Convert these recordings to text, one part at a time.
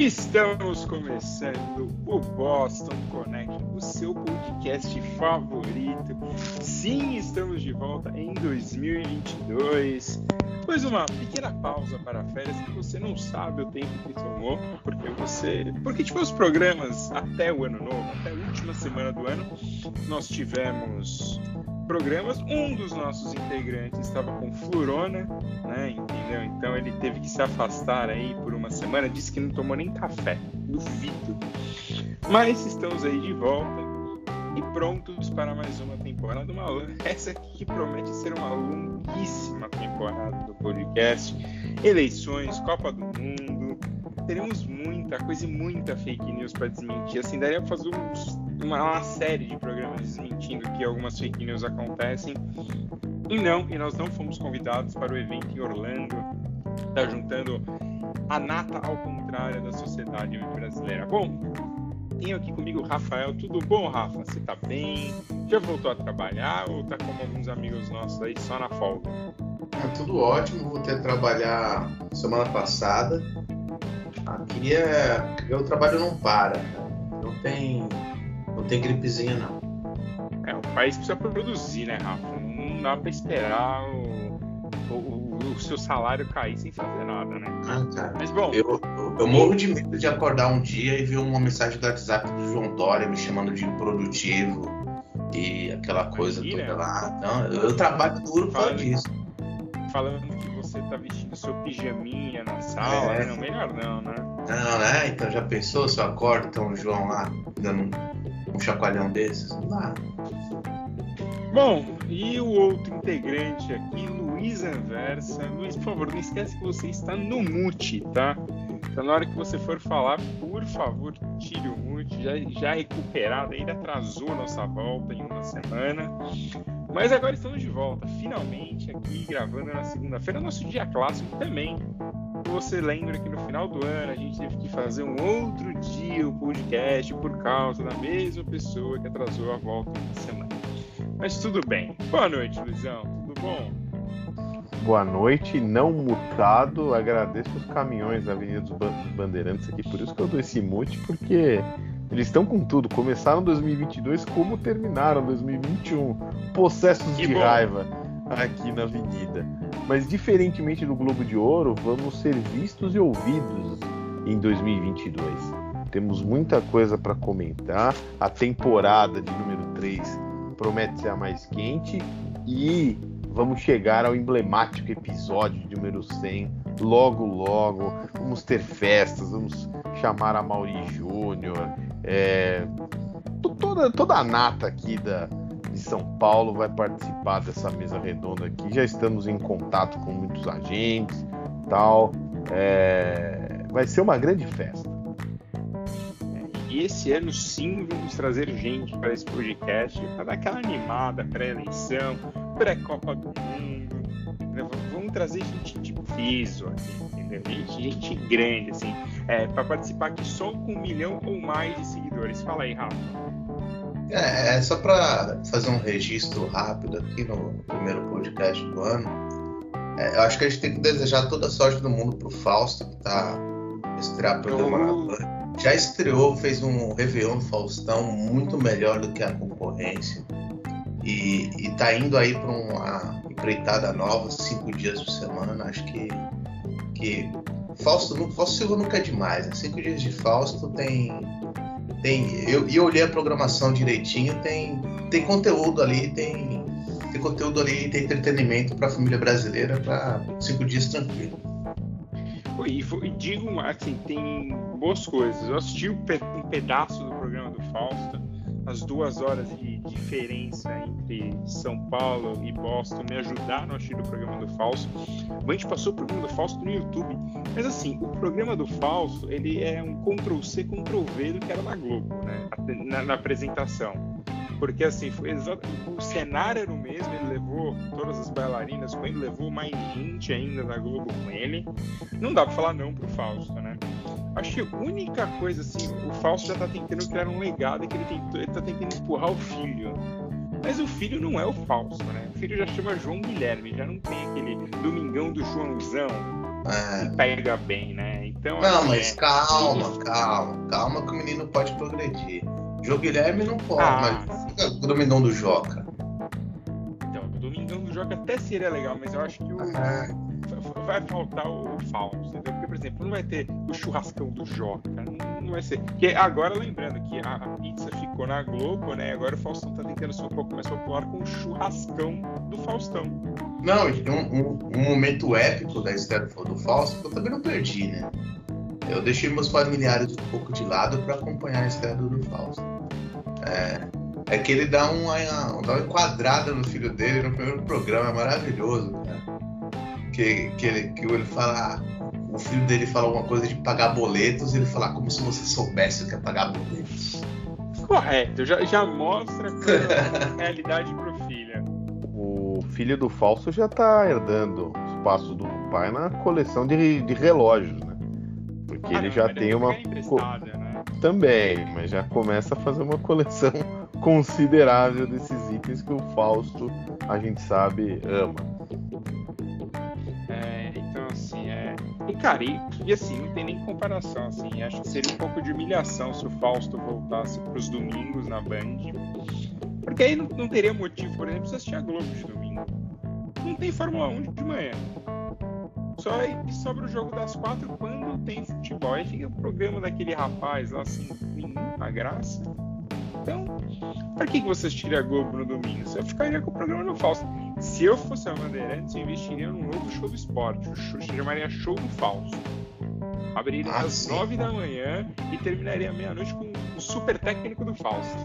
Estamos começando o Boston Connect, o seu podcast favorito. Sim, estamos de volta em 2022. Depois uma pequena pausa para férias que você não sabe o tempo que tomou, porque você, porque tipo os programas até o ano novo, até a última semana do ano, nós tivemos programas. Um dos nossos integrantes estava com flurona, né? Entendeu? Então ele teve que se afastar aí por uma semana. Disse que não tomou nem café. Duvido. Mas estamos aí de volta e prontos para mais uma temporada. Uma, essa aqui que promete ser uma longuíssima temporada do podcast. Eleições, Copa do Mundo. Teremos muita coisa e muita fake news para desmentir. Assim, daria para fazer uma, uma série de programas desmentindo que algumas fake news acontecem. E não, e nós não fomos convidados para o evento em Orlando. Está juntando a nata ao contrário da sociedade brasileira. Bom, tenho aqui comigo o Rafael. Tudo bom, Rafa? Você tá bem? Já voltou a trabalhar ou tá como alguns amigos nossos aí só na folga? É, tudo ótimo. Voltei a trabalhar semana passada. Aqui é. O trabalho não para. Não tem não tem gripezinha, não. É, o país precisa produzir, né, Rafa? Não dá pra esperar o, o, o seu salário cair sem fazer nada, né? Ah, cara. Mas bom. Eu, eu, eu, morro de medo de acordar um dia e ver uma mensagem do WhatsApp do João Dória me chamando de improdutivo e aquela coisa Imagina. toda lá. Então, eu, trabalho duro por disso. Falando que você tá vestindo seu pijaminha na sala, é. não, melhor não, né? Não, né? Então já pensou se eu acordo, então o João lá dando um chacoalhão desses? Não dá. Bom, e o outro integrante aqui, Luiz Anversa. Luiz, por favor, não esquece que você está no mute, tá? Então, na hora que você for falar, por favor, tire o mute. Já, já recuperado, ainda atrasou nossa volta em uma semana. Mas agora estamos de volta, finalmente, aqui gravando na segunda-feira, nosso dia clássico também você lembra que no final do ano a gente teve que fazer um outro dia o podcast por causa da mesma pessoa que atrasou a volta uma semana. Mas tudo bem. Boa noite, Luizão. Tudo bom? Boa noite, não mutado. Agradeço os caminhões da Avenida dos Bandeirantes aqui. Por isso que eu dou esse mute, porque eles estão com tudo. Começaram 2022 como terminaram 2021. Possessos que de bom. raiva aqui na avenida. Mas diferentemente do Globo de Ouro, vamos ser vistos e ouvidos em 2022. Temos muita coisa para comentar. A temporada de número 3 promete ser a mais quente e vamos chegar ao emblemático episódio de número 100 logo logo. Vamos ter festas, vamos chamar a Mauri Júnior, é, toda, toda a nata aqui da, de São Paulo vai participar dessa mesa redonda aqui. Já estamos em contato com muitos agentes, tal. É... Vai ser uma grande festa. E esse ano sim vamos trazer gente para esse podcast para dar aquela animada pré-eleição, pré-Copa do Mundo. Né? Vamos trazer gente de peso aqui, entendeu? Gente, gente grande, assim, é, para participar aqui só com um milhão ou mais de seguidores. Fala aí, Rafa. É, é só para fazer um registro rápido aqui no primeiro podcast do ano. É, eu acho que a gente tem que desejar toda a sorte do mundo pro Fausto, que tá estrear programa na Band. Já estreou, fez um Réveillon Faustão muito melhor do que a concorrência. E, e tá indo aí para uma empreitada nova, cinco dias por semana. Acho que, que Fausto, Fausto Silva nunca é demais. Né? Cinco dias de Fausto tem tem, eu, eu olhei a programação direitinho, tem, tem conteúdo ali, tem, tem conteúdo ali, tem entretenimento para a família brasileira para cinco dias tranquilo. E, e digo assim, tem boas coisas. Eu assisti um pedaço do programa do Fausto as duas horas de diferença entre São Paulo e Boston me ajudaram a assistir o programa do Fausto. A gente passou o programa do Fausto no YouTube. Mas assim, o programa do Fausto, ele é um Ctrl-C, Ctrl-V do que era na Globo, né? Na, na apresentação. Porque assim, foi o cenário era o mesmo, ele levou todas as bailarinas com ele, levou mais gente ainda da Globo com ele. Não dá pra falar não pro Fausto, né? Acho que a única coisa, assim, o Fausto já tá tentando criar um legado que ele, tentou, ele tá tentando empurrar o filho. Mas o filho não é o Fausto, né? O filho já chama João Guilherme, já não tem aquele Domingão do Joãozão é. que pega bem, né? Então, Não, assim, mas é- calma, calma, calma que o menino pode progredir. João Guilherme não pode, Ah, mas fica o domingão do Joca. Então, o Domingão do Jogo até seria legal, mas eu acho que o, Ah, vai faltar o Fausto, entendeu? Porque, por exemplo, não vai ter o churrascão do Joca, não, vai ser. Porque agora, lembrando que a, a pizza ficou na Globo, né? Agora o Faustão tá tentando ser um pouco mais popular com o churrascão do Faustão. Não, um, um- um momento épico da história do Fausto que eu também não perdi, né? Eu deixei meus familiares um pouco de lado para acompanhar a história do Fausto. É, é que ele dá uma, dá uma enquadrada no filho dele no primeiro programa, é maravilhoso, cara. Que, que, ele, que ele fala. O filho dele fala alguma coisa de pagar boletos, ele fala como se você soubesse o que é pagar boletos. Correto, já, já mostra a realidade pro filho. O filho do Fausto já tá herdando os passos do pai na coleção de, de relógios, né? Porque Ah, ele não, já tem uma. né? Também, mas já começa a fazer uma coleção considerável desses itens que o Fausto, a gente sabe, ama. Cara, e, e, assim, não tem nem comparação, assim. Acho que seria um pouco de humilhação se o Fausto voltasse pros domingos na Band. Porque aí não, não teria motivo, por exemplo, se assistir a Globo de domingo. Não tem Fórmula 1 de manhã. Só sobra o jogo das quatro quando tem futebol. Aí fica o programa daquele rapaz lá, assim, nenhuma graça. Então, pra que, que você assistiria a Globo no domingo? Você ficaria com o programa do Fausto. Se eu fosse a Bandeirantes, eu investiria num novo show do esporte. O show, se chamaria Show do Fausto. Abriria Ah, às sim. nove da manhã e terminaria à meia-noite com o super técnico do Fausto.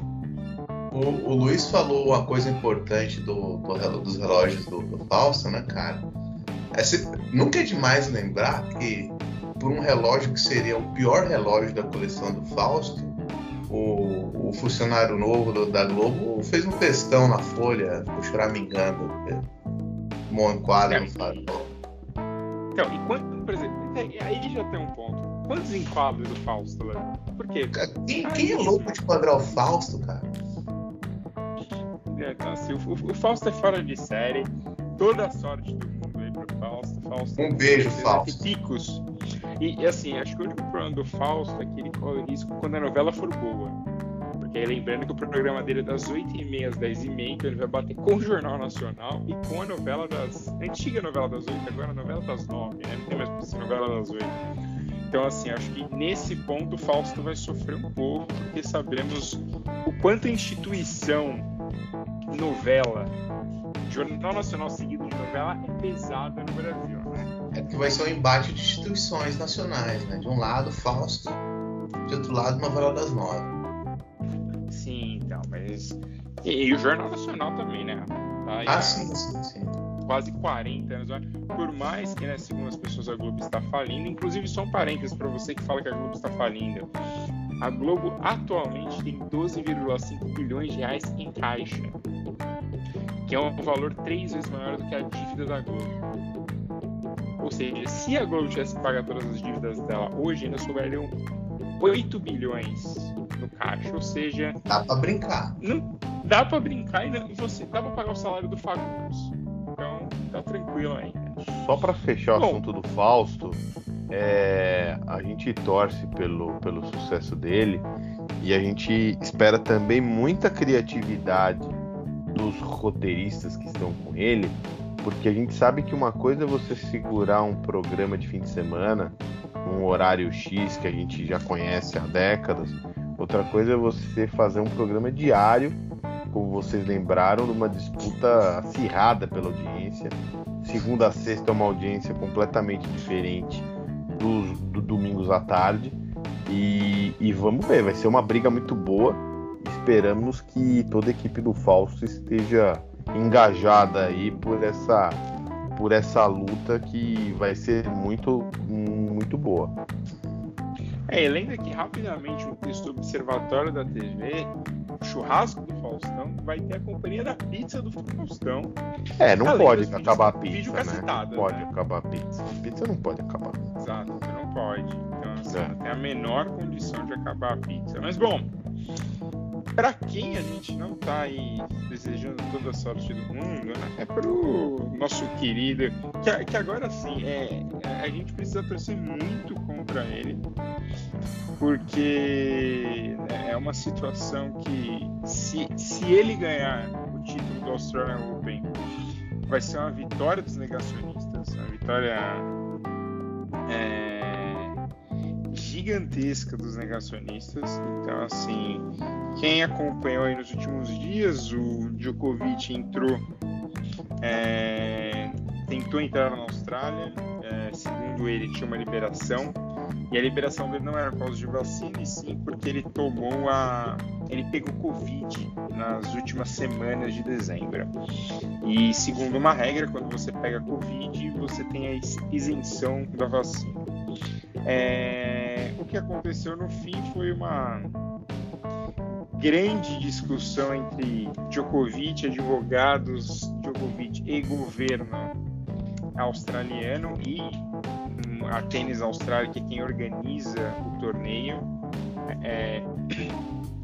O, o Luiz falou uma coisa importante do, do dos relógios do, do Fausto, né, cara? É se- nunca é demais lembrar que por um relógio que seria o pior relógio da coleção do Fausto, o, o funcionário novo do- da Globo fez um textão na folha, ficou choramingando. Um enquadro no farol. Então, e quanto, por exemplo, aí- aí já tem um ponto. Quantos enquadros do Fausto, Léo? Por quê? Quem, quem é louco de quadrar o Fausto, cara? Então, assim, o, o- o Fausto é fora de série. Toda a sorte do mundo aí pro Fausto. Fausto Um beijo, Fausto. Picos. E, e, assim, acho que o único problema do Fausto é que ele corre risco quando a novela for boa. Porque aí lembrando que o programa dele é das 8h30 às 10h30, então ele vai bater com o Jornal Nacional e com a novela das. A antiga novela das 8, agora a novela das 9, né? Não tem mais ser novela das 8. Então, assim, acho que nesse ponto o Fausto vai sofrer um pouco, porque sabemos o quanto a instituição novela, Jornal Nacional seguido de novela, é pesada no Brasil, né? É que vai ser um embate de instituições nacionais, né? De um lado, Fausto, de outro lado, novela das nove. Sim, então, mas. E, o Jornal Nacional também, né? Tá Ah, há sim, sim, sim. quase 40 anos. né? Por mais que, né, segundo as pessoas, a Globo está falindo, inclusive só um parênteses para você que fala que a Globo está falindo. A Globo atualmente tem 12,5 bilhões de reais em caixa, que é um valor três vezes maior do que a dívida da Globo. Ou seja, se a Globo tivesse pagar todas as dívidas dela hoje, ainda sobrariam 8 bilhões no caixa. Ou seja, Dá pra brincar. não dá pra brincar e não- você dá pra pagar o salário do Fagundes. Então, tá tranquilo ainda. Só para fechar o Bom. assunto do Fausto, é, a gente torce pelo, pelo sucesso dele e a gente espera também muita criatividade dos roteiristas que estão com ele, porque a gente sabe que uma coisa é você segurar um programa de fim de semana, um horário X que a gente já conhece há décadas, outra coisa é você fazer um programa diário, como vocês lembraram, numa disputa acirrada pela audiência segunda a sexta é uma audiência completamente diferente dos do domingos à tarde. E, e vamos ver, vai ser uma briga muito boa. Esperamos que toda a equipe do Fausto esteja engajada aí por essa por essa luta que vai ser muito muito boa. É, e lembra que rapidamente um texto Observatório da TV, o churrasco do Faustão, vai ter a companhia da pizza do Faustão. É, não Além pode dos vídeos- acabar a vídeo pizza, né? cacetado, Não pode né? acabar a pizza. Pizza não pode acabar. Exato, não pode. Então, assim, É. não tem a menor condição de acabar a pizza. Mas bom, para quem a gente não tá aí desejando toda a sorte do mundo, né? é pro nosso querido, que, que agora sim, é, a gente precisa torcer muito contra ele, porque né, é uma situação que se, se ele ganhar o título do Australian Open, vai ser uma vitória dos negacionistas, uma vitória é, gigantesca dos negacionistas. Então, assim, quem acompanhou aí nos últimos dias, o Djokovic entrou, é, tentou entrar na Austrália, é, segundo ele, tinha uma liberação. E a liberação dele não era por causa de vacina, e sim porque ele tomou a. Ele pegou Covid nas últimas semanas de dezembro. E segundo uma regra, quando você pega Covid, você tem a isenção da vacina. É... O que aconteceu no fim foi uma grande discussão entre Djokovic, advogados Djokovic e governo australiano e a Tênis Austrália, que é quem organiza o torneio. É,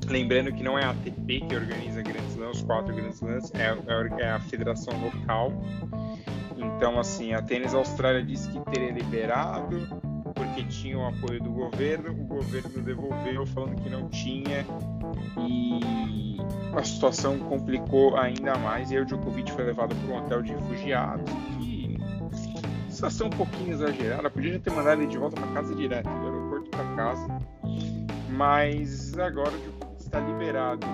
lembrando que não é a ATP que organiza grandes lãs, os quatro grandes lãs, é, é, a federação local. Então, assim, a Tênis Austrália disse que teria liberado porque tinha o apoio do governo, o governo devolveu falando que não tinha e a situação complicou ainda mais e aí o Djokovic foi levado para um hotel de refugiados situação um pouquinho exagerada. Podia ter mandado ele de volta para casa direto, do aeroporto para casa. Mas agora o está liberado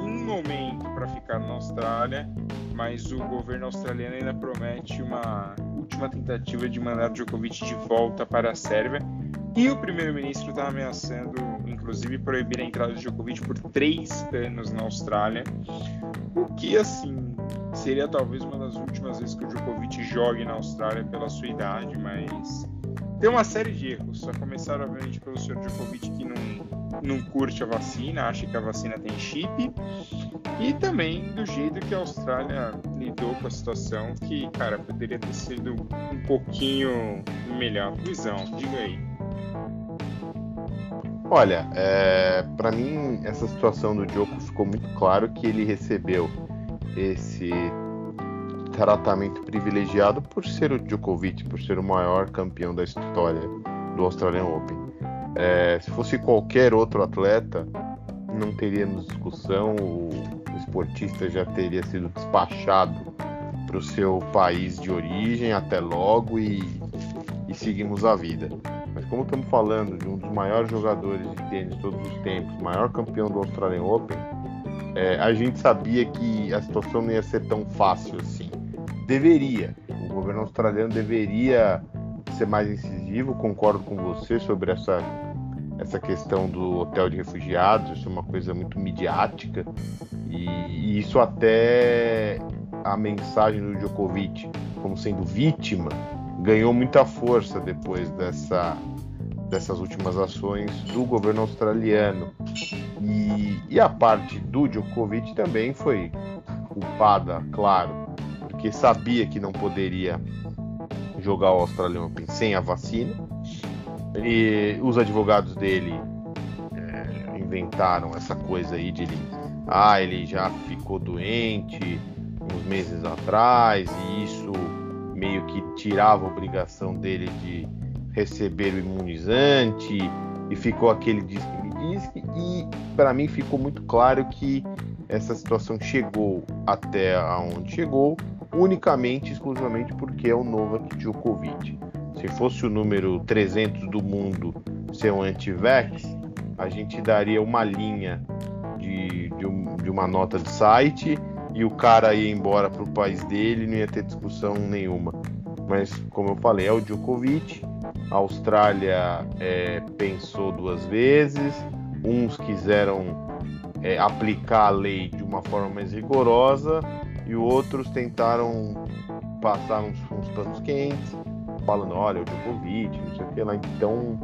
um momento para ficar na Austrália, mas o governo australiano ainda promete uma última tentativa de mandar Djokovic de volta para a Sérvia. E o primeiro-ministro está ameaçando, inclusive, proibir a entrada de Djokovic por três anos na Austrália. O que, assim, Seria talvez uma das últimas vezes que o Djokovic jogue na Austrália pela sua idade, mas tem uma série de erros. Só começaram, obviamente, pelo Sr. Djokovic que não, não curte a vacina, acha que a vacina tem chip, e também do jeito que a Austrália lidou com a situação, que, cara, poderia ter sido um pouquinho melhor. Luizão, diga aí. Olha, é, para mim essa situação do Djoko ficou muito claro que ele recebeu esse tratamento privilegiado por ser o Djokovic, por ser o maior campeão da história do Australian Open. É, se fosse qualquer outro atleta, não teríamos discussão, o esportista já teria sido despachado para o seu país de origem, até logo, e, e seguimos a vida. Mas como estamos falando de um dos maiores jogadores de tênis de todos os tempos, maior campeão do Australian Open, é, a gente sabia que a situação não ia ser tão fácil assim. Deveria. O governo australiano deveria ser mais incisivo. Concordo com você sobre essa, essa questão do hotel de refugiados. Isso é uma coisa muito midiática. E, e isso até a mensagem do Djokovic como sendo vítima ganhou muita força depois dessa, dessas últimas ações do governo australiano. E, e a parte do Djokovic também foi culpada, claro, porque sabia que não poderia jogar o Australian Open sem a vacina. E os advogados dele é, inventaram essa coisa aí de ele, ah, ele já ficou doente uns meses atrás e isso meio que tirava a obrigação dele de receber o imunizante e ficou aquele disque disque e para mim ficou muito claro que essa situação chegou até onde chegou unicamente exclusivamente porque é o Novak Djokovic. Se fosse o número 300 do mundo ser um anti-vax, a gente daria uma linha de, de, um, de, uma nota de site e o cara ia embora para o país dele não ia ter discussão nenhuma. Mas, como eu falei, é o Djokovic. A Austrália é, pensou duas vezes, uns quiseram é, aplicar a lei de uma forma mais rigorosa e outros tentaram passar uns, uns panos quentes, falando, olha, o Djokovic, não sei o que lá. Então,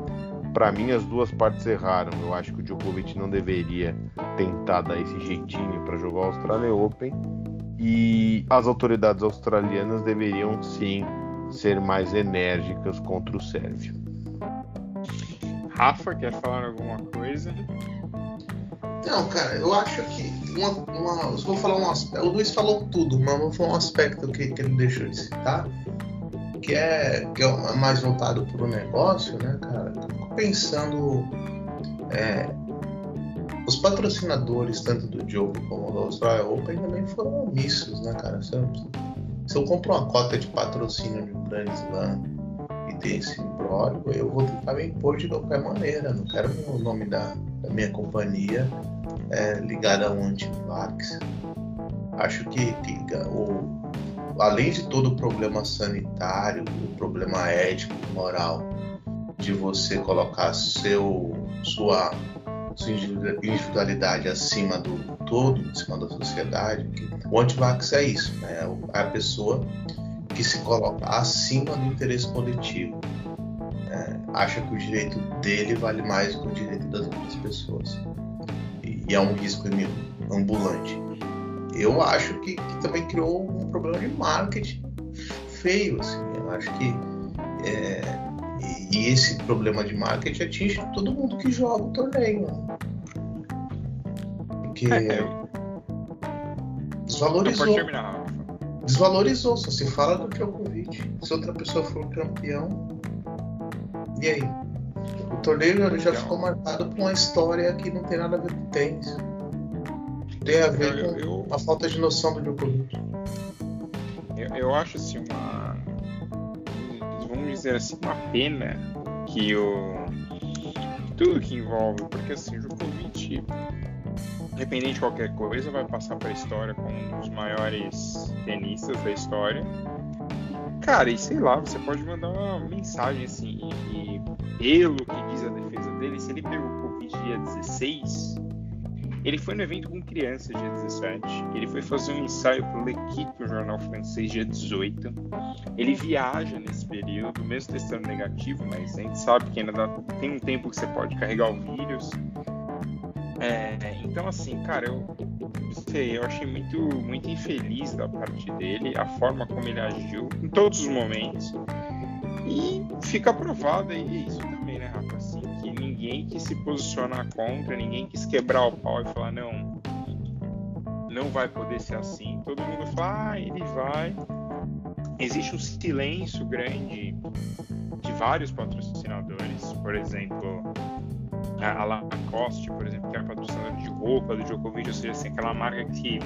para mim, as duas partes erraram. Eu acho que o Djokovic não deveria tentar dar esse jeitinho para jogar o Australia Open e as autoridades australianas deveriam sim ser mais enérgicas contra o Sérvio. Rafa, quer falar alguma coisa? Não, cara, eu acho que uma, uma, eu vou falar um aspecto. O Luiz falou tudo, mas vou falar um aspecto que, que ele deixou de citar, que é, que é mais voltado para o negócio, né, cara? Pensando. É, os patrocinadores, tanto do jogo como do Australia Open, também foram omissos, né, cara? Se eu, se eu compro uma cota de patrocínio de um Grand Slam e tem esse imbróglio, eu vou tentar me impor de qualquer maneira. Não quero o nome da, da minha companhia é, ligada a um antivax. Acho que, que o, além de todo o problema sanitário, o problema ético, moral, de você colocar seu, sua, sua individualidade acima do todo, acima da sociedade, o antivax é isso, né? é a pessoa que se coloca acima do interesse coletivo. É, acha que o direito dele vale mais do que o direito das outras pessoas. E, é um risco ambulante. Eu acho que, que, também criou um problema de marketing feio. Assim. Eu acho que. É, e, esse problema de marketing atinge todo mundo que joga o torneio. Né? Porque. É, é. Desvalorizou desvalorizou. Só se fala do Djokovic. Se outra pessoa for campeão, e aí? O torneio já ficou marcado por uma história que não tem nada a ver com tênis. Tem a ver eu, com eu, a falta de noção do Djokovic. Eu, eu acho assim uma. Vamos dizer assim, uma pena que o. Tudo que envolve, porque assim, o Djokovic independente de qualquer coisa, vai passar para a história como um dos maiores tenistas da história. Cara, e sei lá, você pode mandar uma mensagem assim, e, pelo que diz a defesa dele, se ele pegou Covid dia 16, ele foi no evento com crianças dia 17, ele foi fazer um ensaio pro L'Equipe, o jornal francês, dia 18. Ele viaja nesse período, mesmo testando negativo, mas a gente sabe que ainda dá, tem um tempo que você pode carregar o vírus. É, então, assim, cara, eu sei, eu achei muito, muito infeliz da parte dele a forma como ele agiu em todos os momentos. E fica provado aí isso também, né, Rafa? Assim, que ninguém quis se posicionar contra, ninguém quis quebrar o pau e falar, não, não vai poder ser assim. Todo mundo fala, ah, ele vai. Existe um silêncio grande de vários patrocinadores, por exemplo, a Lacoste, por exemplo, que é a patrocinadora de roupa do Djokovic, ou seja, assim, aquela marca que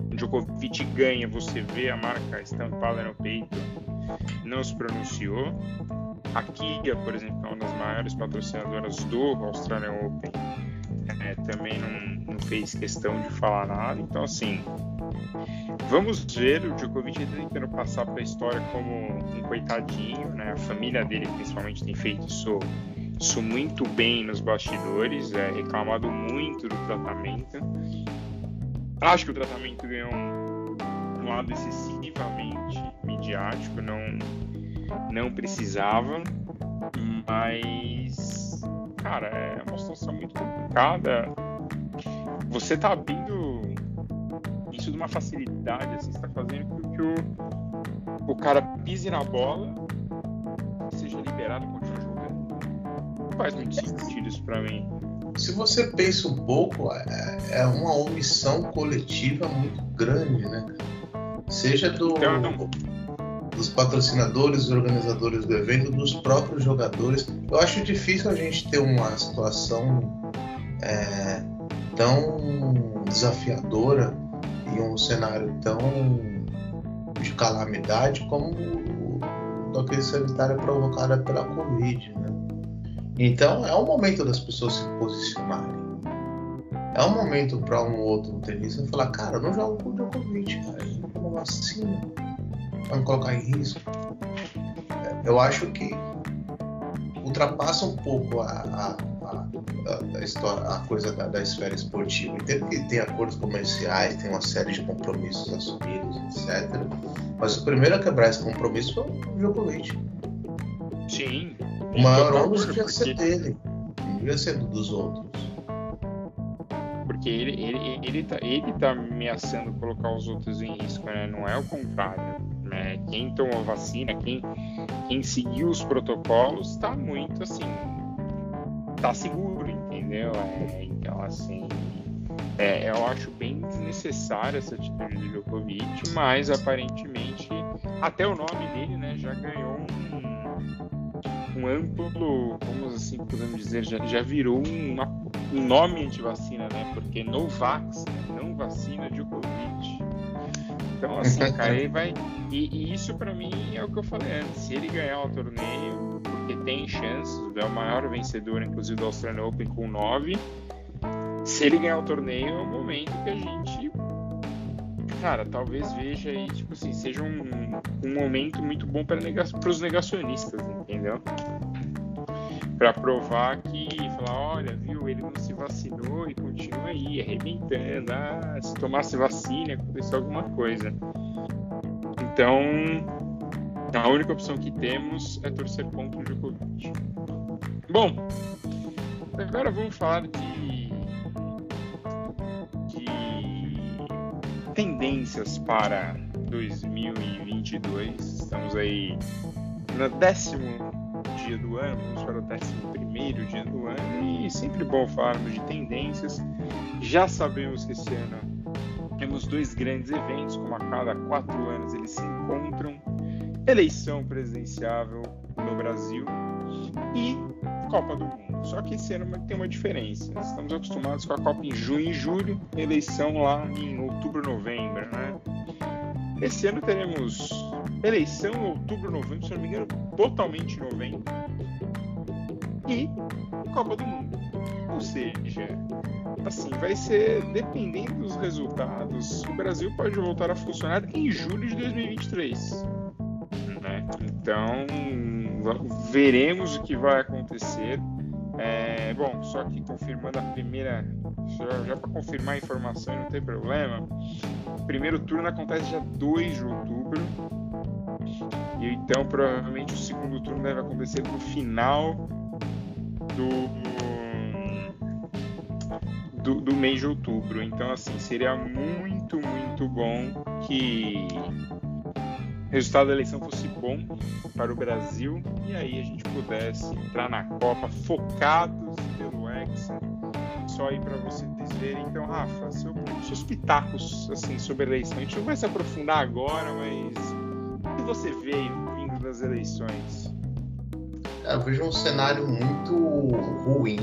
o Djokovic ganha, você vê a marca estampada no peito, não se pronunciou. A Kia, por exemplo, é uma das maiores patrocinadoras do Australian Open, é, também não, não, fez questão de falar nada. Então, assim, vamos ver o Djokovic tentando passar para a história como um coitadinho, né? A família dele, principalmente, tem feito isso isso muito bem nos bastidores, é reclamado muito do tratamento. Acho que o tratamento ganhou um, lado excessivamente midiático, não, não precisava, mas, cara, é uma situação muito complicada. Você tá abrindo isso de uma facilidade, assim, você tá fazendo com que o, o cara pise na bola, seja liberado, faz muito sentido isso para mim. Se você pensa um pouco, é, é uma omissão coletiva muito grande, né? Seja do, então, dos patrocinadores, organizadores do evento, dos próprios jogadores. Eu acho difícil a gente ter uma situação é, tão desafiadora e um cenário tão de calamidade como o da crise sanitária provocada pela Covid, né? Então é o momento das pessoas se posicionarem. É o momento para um outro tenista falar, cara, eu não jogo com o Djokovic, cara, tomo vacina, vai me colocar em risco. É, eu acho que ultrapassa um pouco a, a, a, a história, a coisa da, da, esfera esportiva. Entendo que tem acordos comerciais, tem uma série de compromissos assumidos, etc. Mas o primeiro a quebrar esse compromisso foi o Djokovic. Sim, o maior ônus devia ser dele, devia ser dos outros. Porque ele, ele, ele, tá, ele tá ameaçando colocar os outros em risco, né? Não é o contrário. Né? Quem tomou vacina, quem, quem seguiu os protocolos, está muito assim. tá seguro, entendeu? É, então, assim. É, eu acho bem desnecessária essa atitude do Djokovic, mas aparentemente até o nome dele né, já ganhou um, amplo, como assim podemos dizer, já, já virou uma, um nome anti-vacina, né? Porque no vax, né, não vacina Djokovic. Então, assim, cara, ele vai. E, e isso para mim é o que eu falei antes. Se ele ganhar o torneio, porque tem chances, é o maior vencedor, inclusive, do Australian Open com 9 se ele ganhar o torneio, é o momento que a gente, cara, talvez veja aí, tipo assim, seja um, um momento muito bom para nega os negacionistas, entendeu? Para provar que, falar, olha, viu, ele não se vacinou e continua aí, arrebentando. Ah, se tomasse vacina, aconteceu alguma coisa. Então, a única opção que temos é torcer contra o Djokovic. Bom, agora vamos falar de tendências para 2022. Estamos aí no décimo dia do ano, vamos para o décimo primeiro dia do ano e sempre bom falarmos de tendências. Já sabemos que esse ano temos dois grandes eventos, como a cada quatro anos eles se encontram: eleição presidenciável no Brasil e Copa do Mundo. Só que esse ano tem uma diferença. Estamos acostumados com a Copa em junho e julho, eleição lá em outubro, novembro, né? Esse ano teremos eleição em outubro, novembro, se não me engano, totalmente em novembro. E Copa do Mundo. Ou seja, assim, vai ser dependendo dos resultados, o Brasil pode voltar a funcionar em julho de 2023. Né? Então, veremos o que vai acontecer. É, bom, só que confirmando a primeira, já, já para confirmar a informação não tem problema, o primeiro turno acontece dia 2 de outubro, e então provavelmente o segundo turno deve acontecer no final do, do, do mês de outubro. Então, assim, seria muito, muito bom que resultado da eleição fosse bom para o Brasil e aí a gente pudesse entrar na Copa focados pelo Hexa. Só aí para vocês verem. Então, Rafa, seu, seus pitacos assim, sobre a eleição. A gente não vai se aprofundar agora, mas o que você vê vindo das eleições? Eu vejo um cenário muito ruim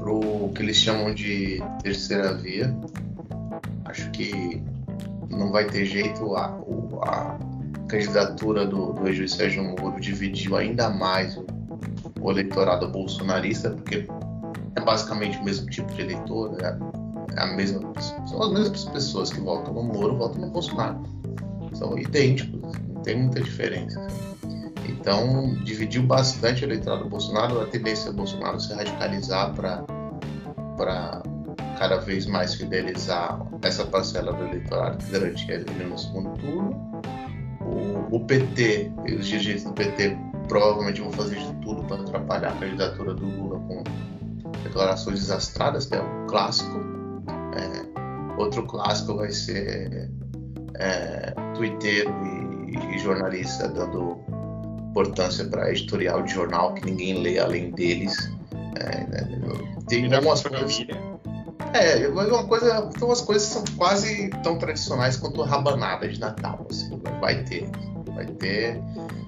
pro que eles chamam de terceira via. Acho que não vai ter jeito. A, a candidatura do, do ex-juiz Sérgio Moro dividiu ainda mais o, o, eleitorado bolsonarista, porque é basicamente o mesmo tipo de eleitor, é, é a mesma, são as mesmas pessoas que votam no Moro, votam no Bolsonaro. São idênticos, não tem muita diferença. Então, dividiu bastante o eleitorado do Bolsonaro, a tendência do Bolsonaro se radicalizar para cada vez mais fidelizar essa parcela do eleitorado que garantia ele no segundo turno. O, o PT, os dirigentes do PT provavelmente vão fazer de tudo para atrapalhar a candidatura do Lula com declarações desastradas, que é um clássico. É, outro clássico vai ser é, Twitter e, e jornalista dando importância para editorial de jornal que ninguém lê além deles. É, né, tem algumas coisas. É, uma coisa, tem umas coisas que são quase tão tradicionais quanto rabanada de Natal, assim, vai ter, vai ter,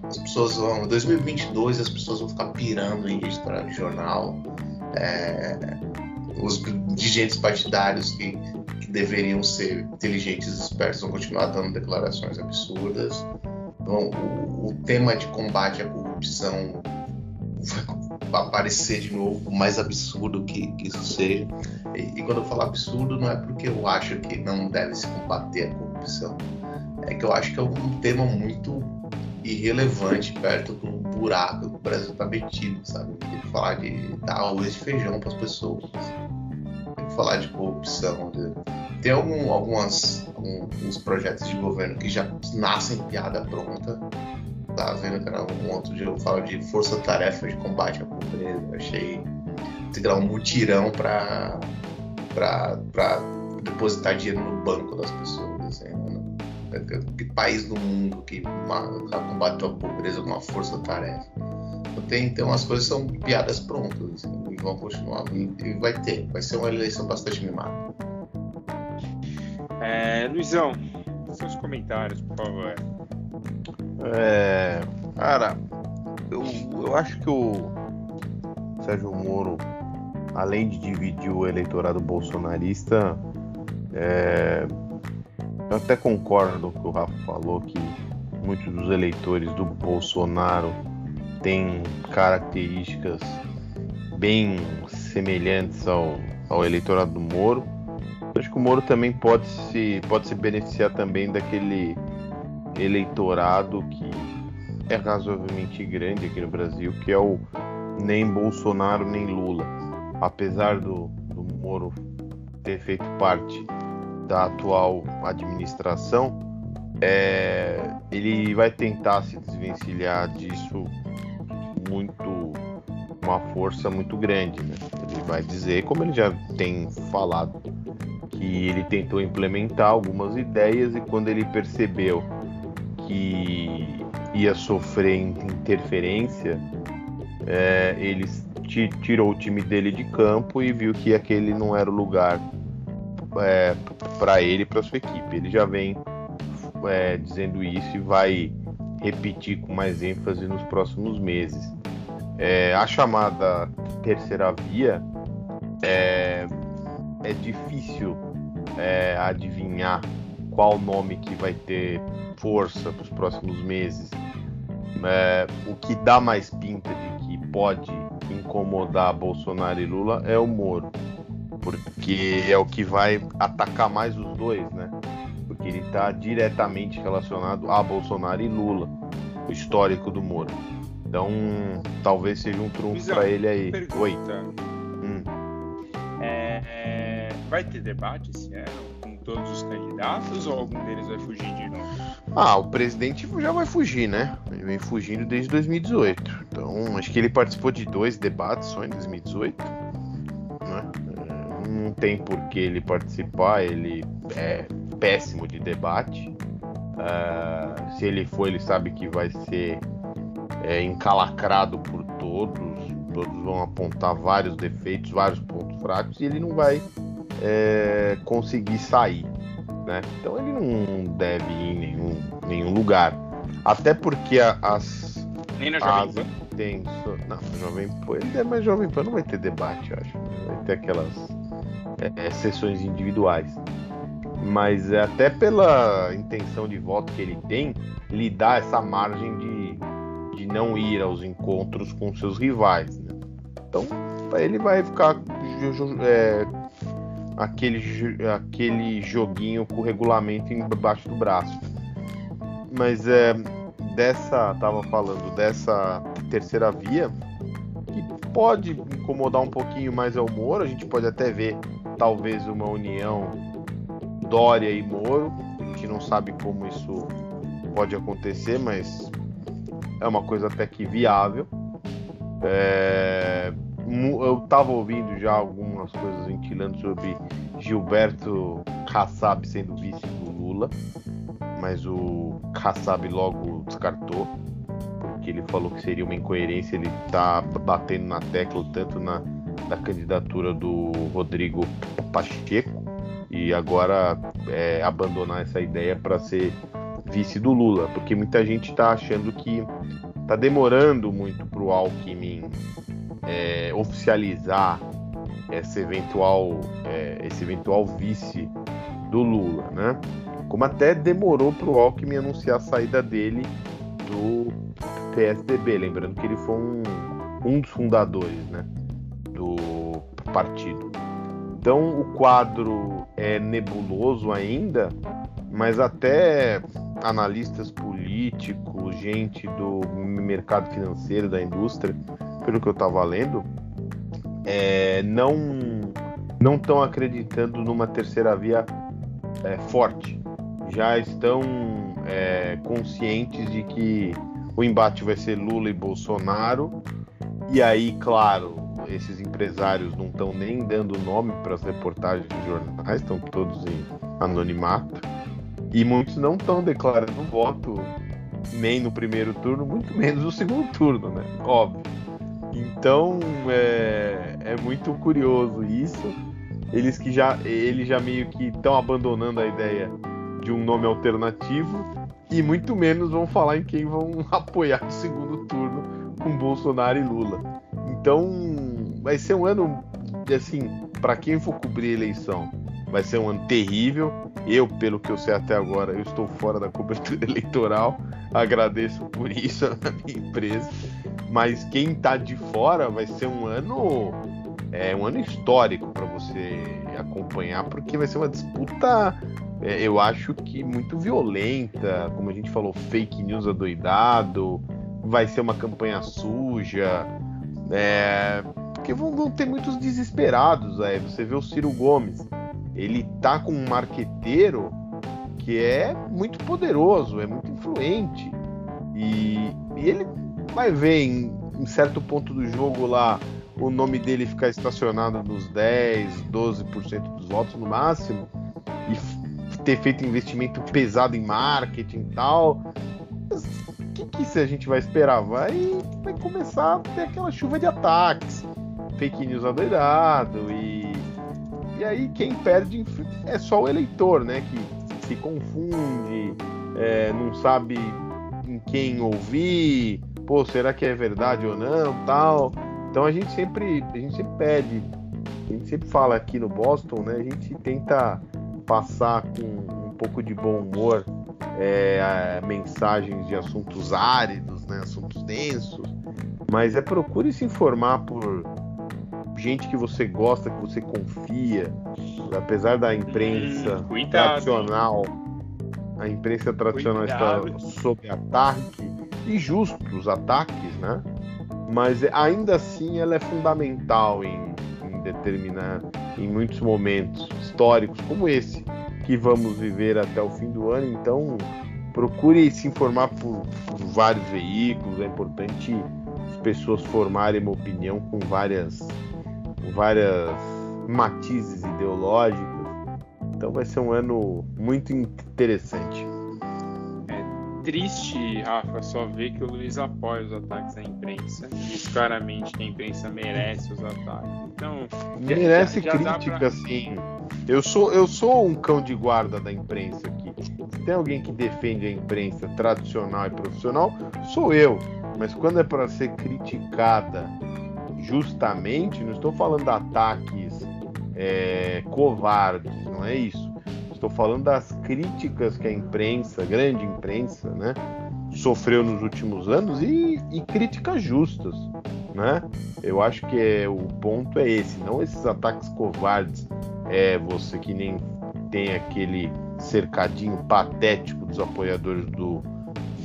as pessoas vão, 2022 as pessoas vão ficar pirando em editorial de jornal, é, os dirigentes partidários que, que, deveriam ser inteligentes e espertos vão continuar dando declarações absurdas, então, o, o tema de combate à corrupção aparecer de novo, por mais absurdo que, que isso seja. E, e, quando eu falo absurdo, não é porque eu acho que não deve se combater a corrupção, é que eu acho que é um tema muito irrelevante perto do buraco que o Brasil está metido, sabe? Tem que falar de dar arroz e feijão para as pessoas. Tem que falar de corrupção. De... Tem algum, algumas, alguns projetos de governo que já nascem piada pronta tava vendo que era um outro dia eu falo de força-tarefa de combate à pobreza. Achei integrar um mutirão para depositar dinheiro no banco das pessoas. Assim, né? Que país do mundo que combateu a pobreza com uma força-tarefa? tem umas coisas são piadas prontas assim, e vão continuar. E, e, vai ter. Vai ser uma eleição bastante mimada. É, Luizão, seus comentários, por favor. É, cara, eu, eu acho que o Sérgio Moro, além de dividir o eleitorado bolsonarista, é, eu até concordo com o que o Rafa falou, que muitos dos eleitores do Bolsonaro têm características bem semelhantes ao, ao eleitorado do Moro. Acho que o Moro também pode se, pode se beneficiar também daquele eleitorado que é razoavelmente grande aqui no Brasil, que é o nem Bolsonaro nem Lula. Apesar do, do Moro ter feito parte da atual administração, é, ele vai tentar se desvencilhar disso muito uma força muito grande. Né? Ele vai dizer, como ele já tem falado, que ele tentou implementar algumas ideias e quando ele percebeu que ia sofrer interferência, é, ele tirou o time dele de campo e viu que aquele não era o lugar é, para ele e para sua equipe. Ele já vem é, dizendo isso e vai repetir com mais ênfase nos próximos meses. É, a chamada terceira via é, é difícil é, adivinhar qual nome que vai ter força para os próximos meses. É, o que dá mais pinta de que pode incomodar Bolsonaro e Lula é o Moro, porque é o que vai atacar mais os dois, né? Porque ele está diretamente relacionado a Bolsonaro e Lula, o histórico do Moro. Então, talvez seja um trunfo para ele aí. Pergunta. Oi. Hum. É, é, vai ter debate esse ano? Todos os candidatos ou algum deles vai fugir de novo? Ah, o presidente já vai fugir, né? Ele vem fugindo desde 2018. Então, acho que ele participou de dois debates só em 2018. Né? É, não tem por que ele participar, ele é péssimo de debate. Uh, se ele for, ele sabe que vai ser é, encalacrado por todos. Todos vão apontar vários defeitos, vários pontos fracos, e ele não vai é, conseguir sair. Né? Então ele não deve ir em nenhum, nenhum lugar. Até porque as. Nem na Jovem Pan? Tem, não, Jovem Pan. Ele é mais Jovem Pan, não vai ter debate, eu acho. Vai ter aquelas é, sessões individuais. Mas é, até pela intenção de voto que ele tem, lhe dá essa margem de, de não ir aos encontros com seus rivais. Né? Então ele vai ficar é, aquele, aquele joguinho com o regulamento embaixo do braço. Mas é dessa, tava falando dessa terceira via que pode incomodar um pouquinho mais ao Moro. A gente pode até ver talvez uma união Dória e Moro. A gente não sabe como isso pode acontecer, mas é uma coisa até que viável. É, eu estava ouvindo já algumas coisas ventilando sobre Gilberto Kassab sendo vice do Lula, mas o Kassab logo descartou, porque ele falou que seria uma incoerência ele tá batendo na tecla tanto na, na candidatura do Rodrigo Pacheco e agora é, abandonar essa ideia para ser vice do Lula, porque muita gente está achando que está demorando muito para o Alckmin é, oficializar esse eventual, é, esse eventual vice do Lula, né? Como até demorou para o Alckmin anunciar a saída dele do PSDB, lembrando que ele foi um, um dos fundadores, né, do partido. Então o quadro é nebuloso ainda, mas até analistas políticos, gente do mercado financeiro, da indústria, pelo que eu estava lendo, é, não não estão acreditando numa terceira via é, forte. Já estão é, conscientes de que o embate vai ser Lula e Bolsonaro. E aí, claro, esses empresários não estão nem dando nome para as reportagens dos jornais, estão todos em anonimato. E muitos não estão declarando voto nem no primeiro turno, muito menos no segundo turno, né? Óbvio. Então é, é muito curioso isso. Eles que já, eles já meio que estão abandonando a ideia de um nome alternativo e muito menos vão falar em quem vão apoiar no segundo turno com Bolsonaro e Lula. Então vai ser um ano assim para quem for cobrir a eleição vai ser um ano terrível. Eu, pelo que eu sei até agora, eu estou fora da cobertura eleitoral. Agradeço por isso a minha empresa. Mas quem está de fora vai ser um ano é um ano histórico para você acompanhar, porque vai ser uma disputa, é, eu acho que muito violenta, como a gente falou, fake news adoidado, vai ser uma campanha suja, é, porque vão, vão, ter muitos desesperados aí. Você vê o Ciro Gomes, ele tá com um marqueteiro que é muito poderoso, é muito influente. E, e ele vai ver em, em, certo ponto do jogo lá o nome dele ficar estacionado nos 10, 12% dos votos no máximo e ter feito investimento pesado em marketing e tal. O que, que a gente vai esperar? Vai, vai começar a ter aquela chuva de ataques, fake news adoidado e e aí quem perde é só o eleitor, né? Que se confunde, é, não sabe em quem ouvir, pô, será que é verdade ou não, tal. Então a gente sempre, a gente sempre pede, a gente sempre fala aqui no Boston, né? A gente tenta passar com um pouco de bom humor é, mensagens de assuntos áridos, né? Assuntos densos, mas é procure se informar por gente que você gosta, que você confia, apesar da imprensa hum, tradicional, a imprensa tradicional Cuidado. está sob ataque e justos ataques, né? Mas ainda assim ela é fundamental em, em determinar, em muitos momentos históricos como esse que vamos viver até o fim do ano. Então procure se informar por, por vários veículos. É importante as pessoas formarem uma opinião com várias várias matizes ideológicos. Então vai ser um ano muito interessante. Triste, Rafa, só ver que o Luiz apoia os ataques da imprensa. Diz claramente que a imprensa merece os ataques. Então, merece já, já crítica, pra... sim. Eu sou, eu sou um cão de guarda da imprensa aqui. Se tem alguém que defende a imprensa tradicional e profissional, sou eu. Mas quando é para ser criticada justamente, não estou falando de ataques é, covardes, não é isso. Estou falando das críticas que a imprensa, grande imprensa, né, sofreu nos últimos anos e, e críticas justas, né? Eu acho que é, o ponto é esse, não esses ataques covardes. É você que nem tem aquele cercadinho patético dos apoiadores do,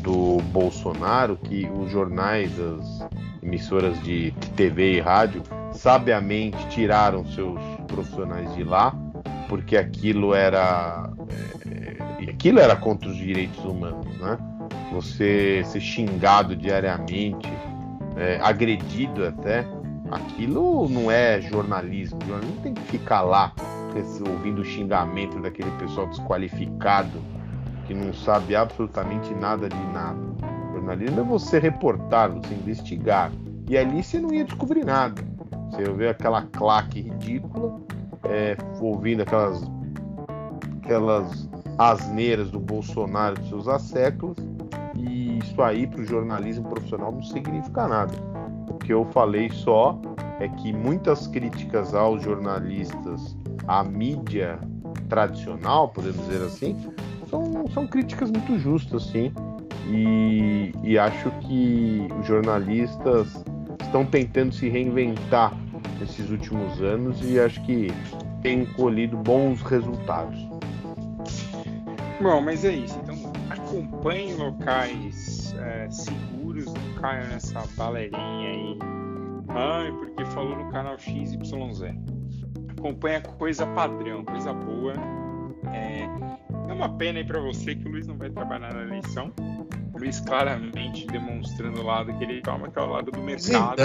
do Bolsonaro, que os jornais, as emissoras de TV e rádio sabiamente tiraram seus profissionais de lá porque aquilo era é, aquilo era contra os direitos humanos, né? Você ser xingado diariamente, é, agredido até, aquilo não é jornalismo. O jornalismo tem que ficar lá ouvindo o xingamento daquele pessoal desqualificado que não sabe absolutamente nada de nada. Jornalismo é você reportar, você investigar. E ali você não ia descobrir nada. Você ia ver aquela claque ridícula, é, ouvindo aquelas, aquelas asneiras do Bolsonaro de seus séculos. E isso aí para o jornalismo profissional não significa nada. O que eu falei só é que muitas críticas aos jornalistas, à mídia tradicional, podemos dizer assim, são, são críticas muito justas, sim. E, e acho que os jornalistas estão tentando se reinventar nesses últimos anos e acho que tem colhido bons resultados. Bom, mas é isso. Então acompanhe locais é, seguros, não caia nessa balerinha aí. Ai, porque falou no canal XYZ. Acompanha coisa padrão, coisa boa. É, é uma pena aí para você que o Luiz não vai trabalhar na eleição. Luiz claramente demonstrando o lado que ele toma, que é o lado do mercado.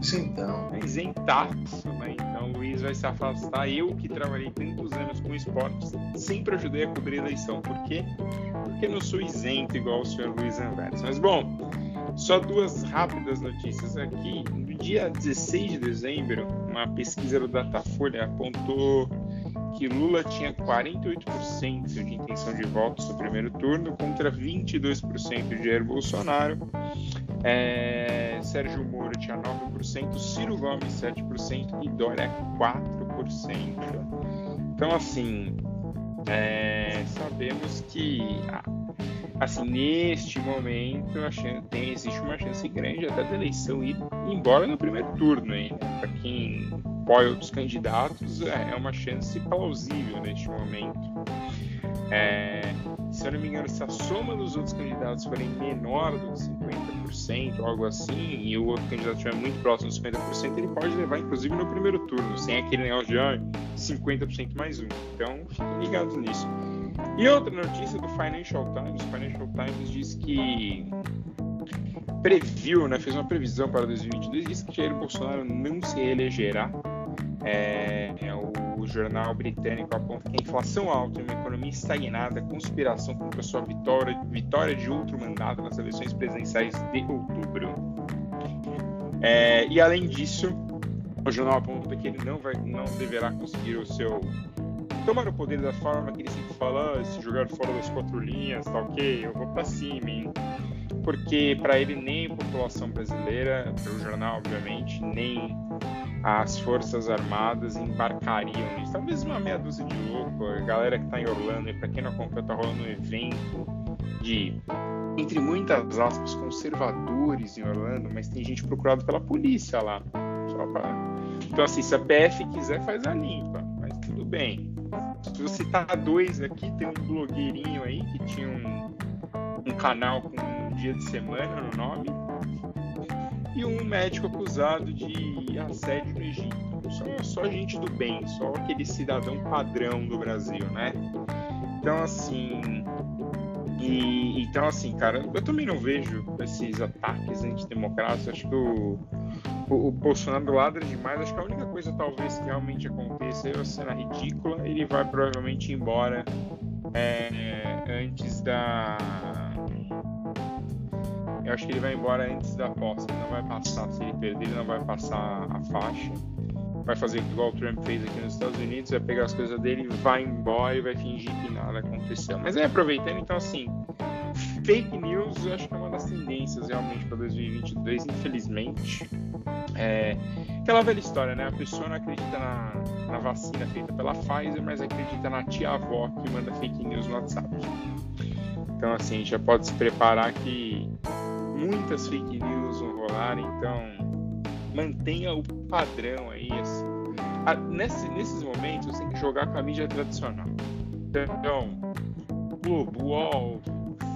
Isentão. É isentaço, né? Então o Luiz vai se afastar. Eu que trabalhei tantos anos com esportes, sempre ajudei a cobrir a eleição. Por quê? Porque não sou isento igual o senhor Luiz Anveres. Mas bom, Só duas rápidas notícias aqui. No dia 16 de dezembro, uma pesquisa do Datafolha apontou que Lula tinha 48% de intenção de votos no primeiro turno contra 22% de Jair Bolsonaro. É, Sérgio Moro tinha 9%, Ciro Gomes 7% e Dória 4%. Então, assim, é, sabemos que assim, neste momento chance, tem, existe uma chance grande até da eleição ir embora no primeiro turno. Né? Para quem apoia outros candidatos, é, é uma chance plausível neste momento. É, se eu não me engano, se a soma dos outros candidatos forem menor do que 50%, algo assim, e o outro candidato estiver muito próximo dos 50%, ele pode levar, inclusive, no primeiro turno, sem aquele negócio de ah, 50% mais um. Então, fiquem ligados nisso. E outra notícia do Financial Times, o Financial Times diz que previu, né, fez uma previsão para 2022, disse que Jair Bolsonaro não se reelegerá. É, é o jornal britânico aponta que a inflação alta e uma economia estagnada, conspiração contra sua vitória, vitória de outro mandato nas eleições presidenciais de outubro. É, e além disso, o jornal aponta que ele não, vai, não deverá conseguir o seu tomar o poder da forma que ele sempre fala, ah, se jogar fora das quatro linhas, tá ok, eu vou para cima, hein? Porque para ele nem a população brasileira, pelo jornal obviamente, nem as forças armadas embarcariam nisso. Talvez uma meia dúzia de louco, a galera que tá em Orlando, e para quem não acompanha, tá rolando um evento de entre muitas aspas conservadores em Orlando, mas tem gente procurada pela polícia lá. Só pra... Então assim, se a PF quiser faz a limpa, mas tudo bem. Vou citar dois aqui, tem um blogueirinho aí que tinha um, um canal com um dia de semana no nome, e um médico acusado de assédio no Egito. Só, só gente do bem, só aquele cidadão padrão do Brasil, né? Então, assim. E, então, assim, cara, eu também não vejo esses ataques antidemocráticos. Acho que o, o, o Bolsonaro ladra demais. Acho que a única coisa, talvez, que realmente aconteça é uma cena ridícula. Ele vai provavelmente embora é, antes da. Eu acho que ele vai embora antes da posse. Ele não vai passar, se ele perder, ele não vai passar a faixa. Vai fazer igual o Trump fez aqui nos Estados Unidos, vai pegar as coisas dele, vai embora e vai fingir que nada aconteceu. Mas é aproveitando, então, assim, fake news eu acho que é uma das tendências realmente para 2022, infelizmente. É aquela velha história, né? A pessoa não acredita na, na vacina feita pela Pfizer, mas acredita na tia-avó que manda fake news no WhatsApp. Então, assim, já pode se preparar que muitas fake news vão rolar, então mantenha o padrão aí. Assim. Ah, nesse, nesses momentos, você tem que jogar com a mídia tradicional. Então, Globo, UOL,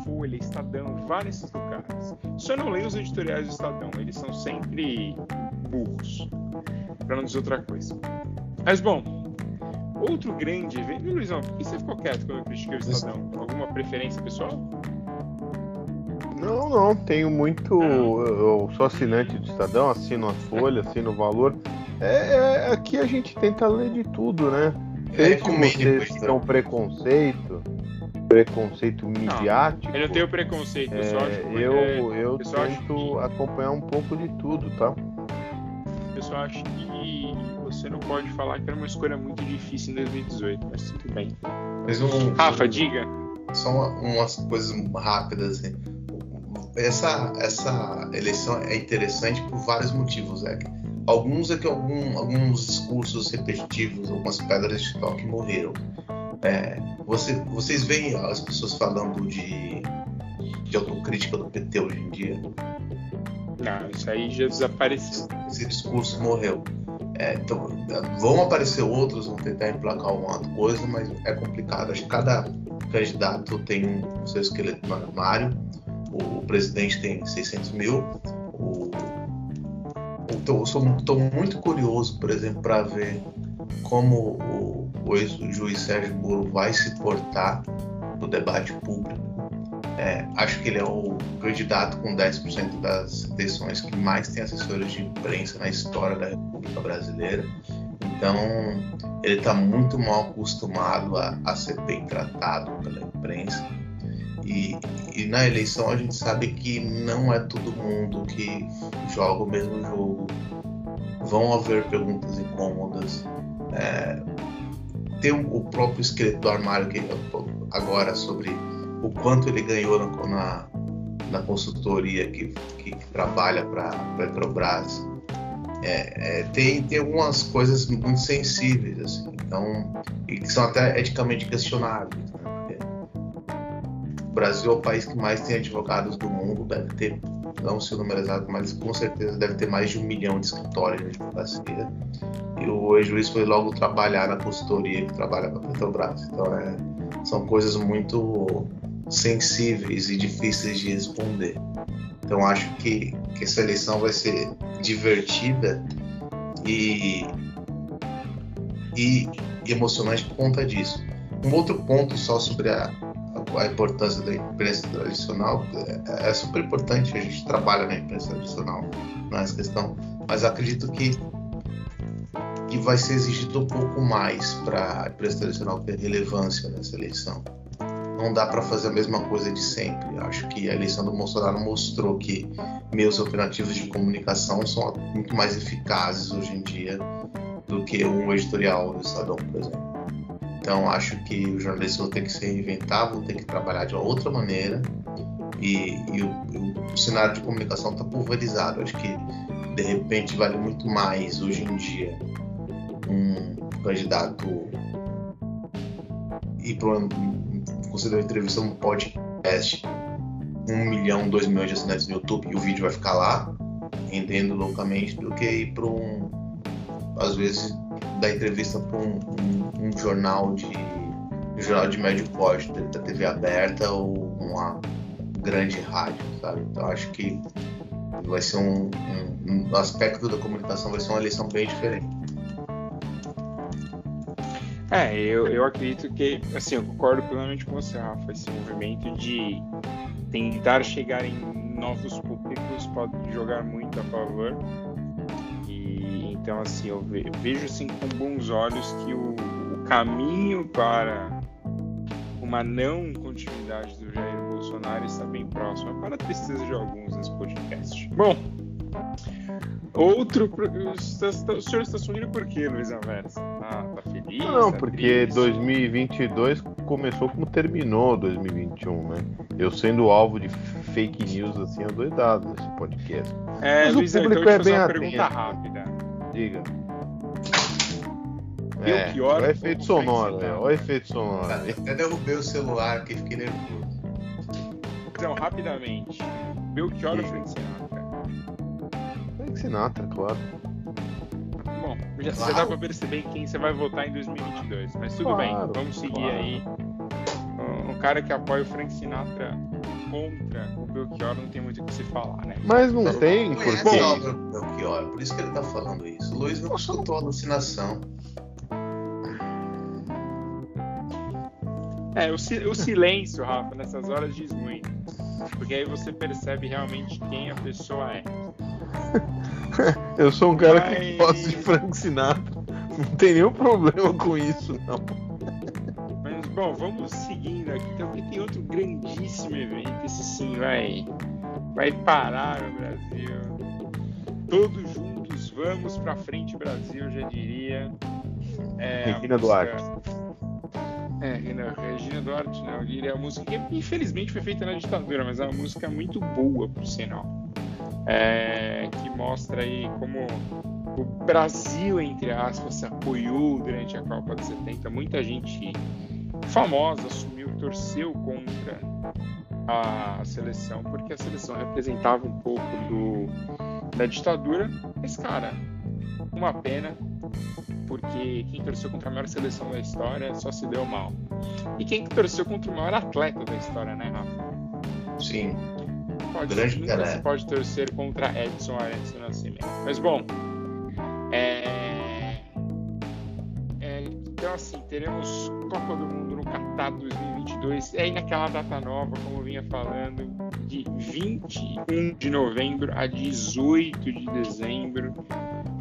Folha, Estadão, vários lugares. Só não leia os editoriais do Estadão, eles são sempre burros, para não dizer outra coisa. Mas bom, outro grande evento. Luizão, por que você ficou quieto quando eu critiquei o Estadão? Alguma preferência pessoal? Não, não, tenho muito. Eu sou assinante do Estadão, assino a Folha, assino o valor. É, é, aqui a gente tenta ler de tudo, né? É, como vocês têm um preconceito, preconceito midiático. Eu não tenho preconceito, eu só é, acho eu, é, eu, eu acho tento que- acompanhar um pouco de tudo, tá? Eu só acho que você não pode falar que era uma escolha muito difícil em 2018, mas tudo bem. Mas um, Rafa, diga. só uma- umas coisas rápidas. Assim. Essa, essa eleição é interessante por vários motivos, é. Alguns é que algum, alguns discursos repetitivos, algumas pedras de toque morreram. É, você, vocês veem as pessoas falando de, de autocrítica do PT hoje em dia? Não, isso aí já desapareceu. Esse discurso morreu. É, então, vão aparecer outros, vão tentar emplacar alguma coisa, mas é complicado. Acho que cada candidato tem o seu esqueleto no armário. O, presidente tem 600 mil. O, o, estou muito curioso, por exemplo, para ver como o, o ex-juiz Sérgio Moro vai se portar no debate público. É, acho que ele é o candidato com 10% das eleições que mais tem assessores de imprensa na história da República Brasileira. Então, ele está muito mal acostumado a, a, ser bem tratado pela imprensa. E, e, na eleição a gente sabe que não é todo mundo que joga o mesmo jogo. Vão haver perguntas incômodas. É, tem o próprio esqueleto do armário que agora sobre o quanto ele ganhou na, na, na consultoria que, que, que trabalha para a Petrobras. É, é, tem, tem algumas coisas muito sensíveis, assim, então, e que são até eticamente questionáveis. Né? O Brasil é o país que mais tem advogados do mundo, deve ter, não sei o número exato, mas com certeza deve ter mais de um milhão de escritórios de advocacia. E o ex-juiz foi logo trabalhar na consultoria que trabalha para a Petrobras. Então, é, são coisas muito sensíveis e difíceis de responder. Então acho que, que essa eleição vai ser divertida e, e emocionante por conta disso. Um outro ponto só sobre a, a, importância da imprensa tradicional é, é, super importante, a gente trabalha na imprensa tradicional, não é essa questão, mas acredito que, que vai ser exigido um pouco mais para a imprensa tradicional ter relevância nessa eleição não dá para fazer a mesma coisa de sempre. Acho que a eleição do Bolsonaro mostrou que meios alternativos de comunicação são muito mais eficazes hoje em dia do que um editorial do Estadão, por exemplo. Então acho que os jornalistas vão ter que se reinventar, vão ter que trabalhar de uma outra maneira e, e o, o, cenário de comunicação está pulverizado. Acho que de repente vale muito mais hoje em dia um candidato ir para você deu uma entrevista num podcast, um milhão, dois milhões de assinantes no YouTube e o vídeo vai ficar lá, rendendo loucamente, do que ir para um, às vezes, dar entrevista para um, um, um, jornal de um jornal de médio porte, da TV aberta ou uma grande rádio, sabe? Então acho que vai ser um, um, um aspecto da comunicação vai ser uma eleição bem diferente. É, eu, eu acredito que, assim, eu concordo plenamente com você, Rafa, esse movimento de tentar chegar em novos públicos pode jogar muito a favor. Então, assim, eu vejo assim com bons olhos que o, o caminho para uma não continuidade do Jair Bolsonaro está bem próximo, para a tristeza de alguns nesse podcast. Bom, Outro. O senhor está sorrindo por quê, Luiz Aversa? Tá, tá feliz? Não, tá porque triste? 2022 começou como terminou 2021, né? Eu sendo alvo de fake news assim, adoidado nesse podcast. É, Mas Luiz, o público então, é bem uma Diga. É, Belchior, o efeito sonoro, né? O efeito sonoro. Até derrubei o celular aqui, fiquei nervoso. Então, rapidamente. Belchior ou Frank Sinatra? Frank Sinatra, claro. Bom, já, claro. já dá pra perceber quem você vai votar em 2022. Mas tudo claro, bem, vamos seguir claro. aí. Um, cara que apoia o Frank Sinatra contra o Belchior não tem muito o que se falar, né? Mas não tem, porque... Bom, Belchior, por isso que ele tá falando isso. O Luiz não escutou a alucinação. É, o, o silêncio, Rafa, nessas horas diz muito. Porque aí você percebe realmente quem a pessoa é. Eu sou um cara Mas... que gosta de Frank Sinatra. Não tem nenhum problema com isso, não. Bom, vamos seguindo aqui. Então, porque tem outro grandíssimo evento. Esse sim vai, vai parar no Brasil. Todos juntos, vamos pra frente, Brasil, eu já diria. É, Regina música... Duarte. É, Regina Duarte não, eu diria a música que infelizmente foi feita na ditadura, mas é uma música muito boa, por sinal é, que mostra aí como o Brasil, entre aspas, se apoiou durante a Copa de 70. Muita gente famosa assumiu, torceu contra a seleção, porque a seleção representava um pouco do, da ditadura. Mas, cara, uma pena, porque quem torceu contra a maior seleção da história só se deu mal. E quem torceu contra o maior atleta da história, né, Rafa? Sim pode, Grande nunca cara. se pode torcer contra Edson Arantes do Nascimento. Mas bom, é... É, então assim, teremos Copa do Mundo no Qatar 2022. É naquela data nova, como eu vinha falando, de 21 de novembro a 18 de dezembro,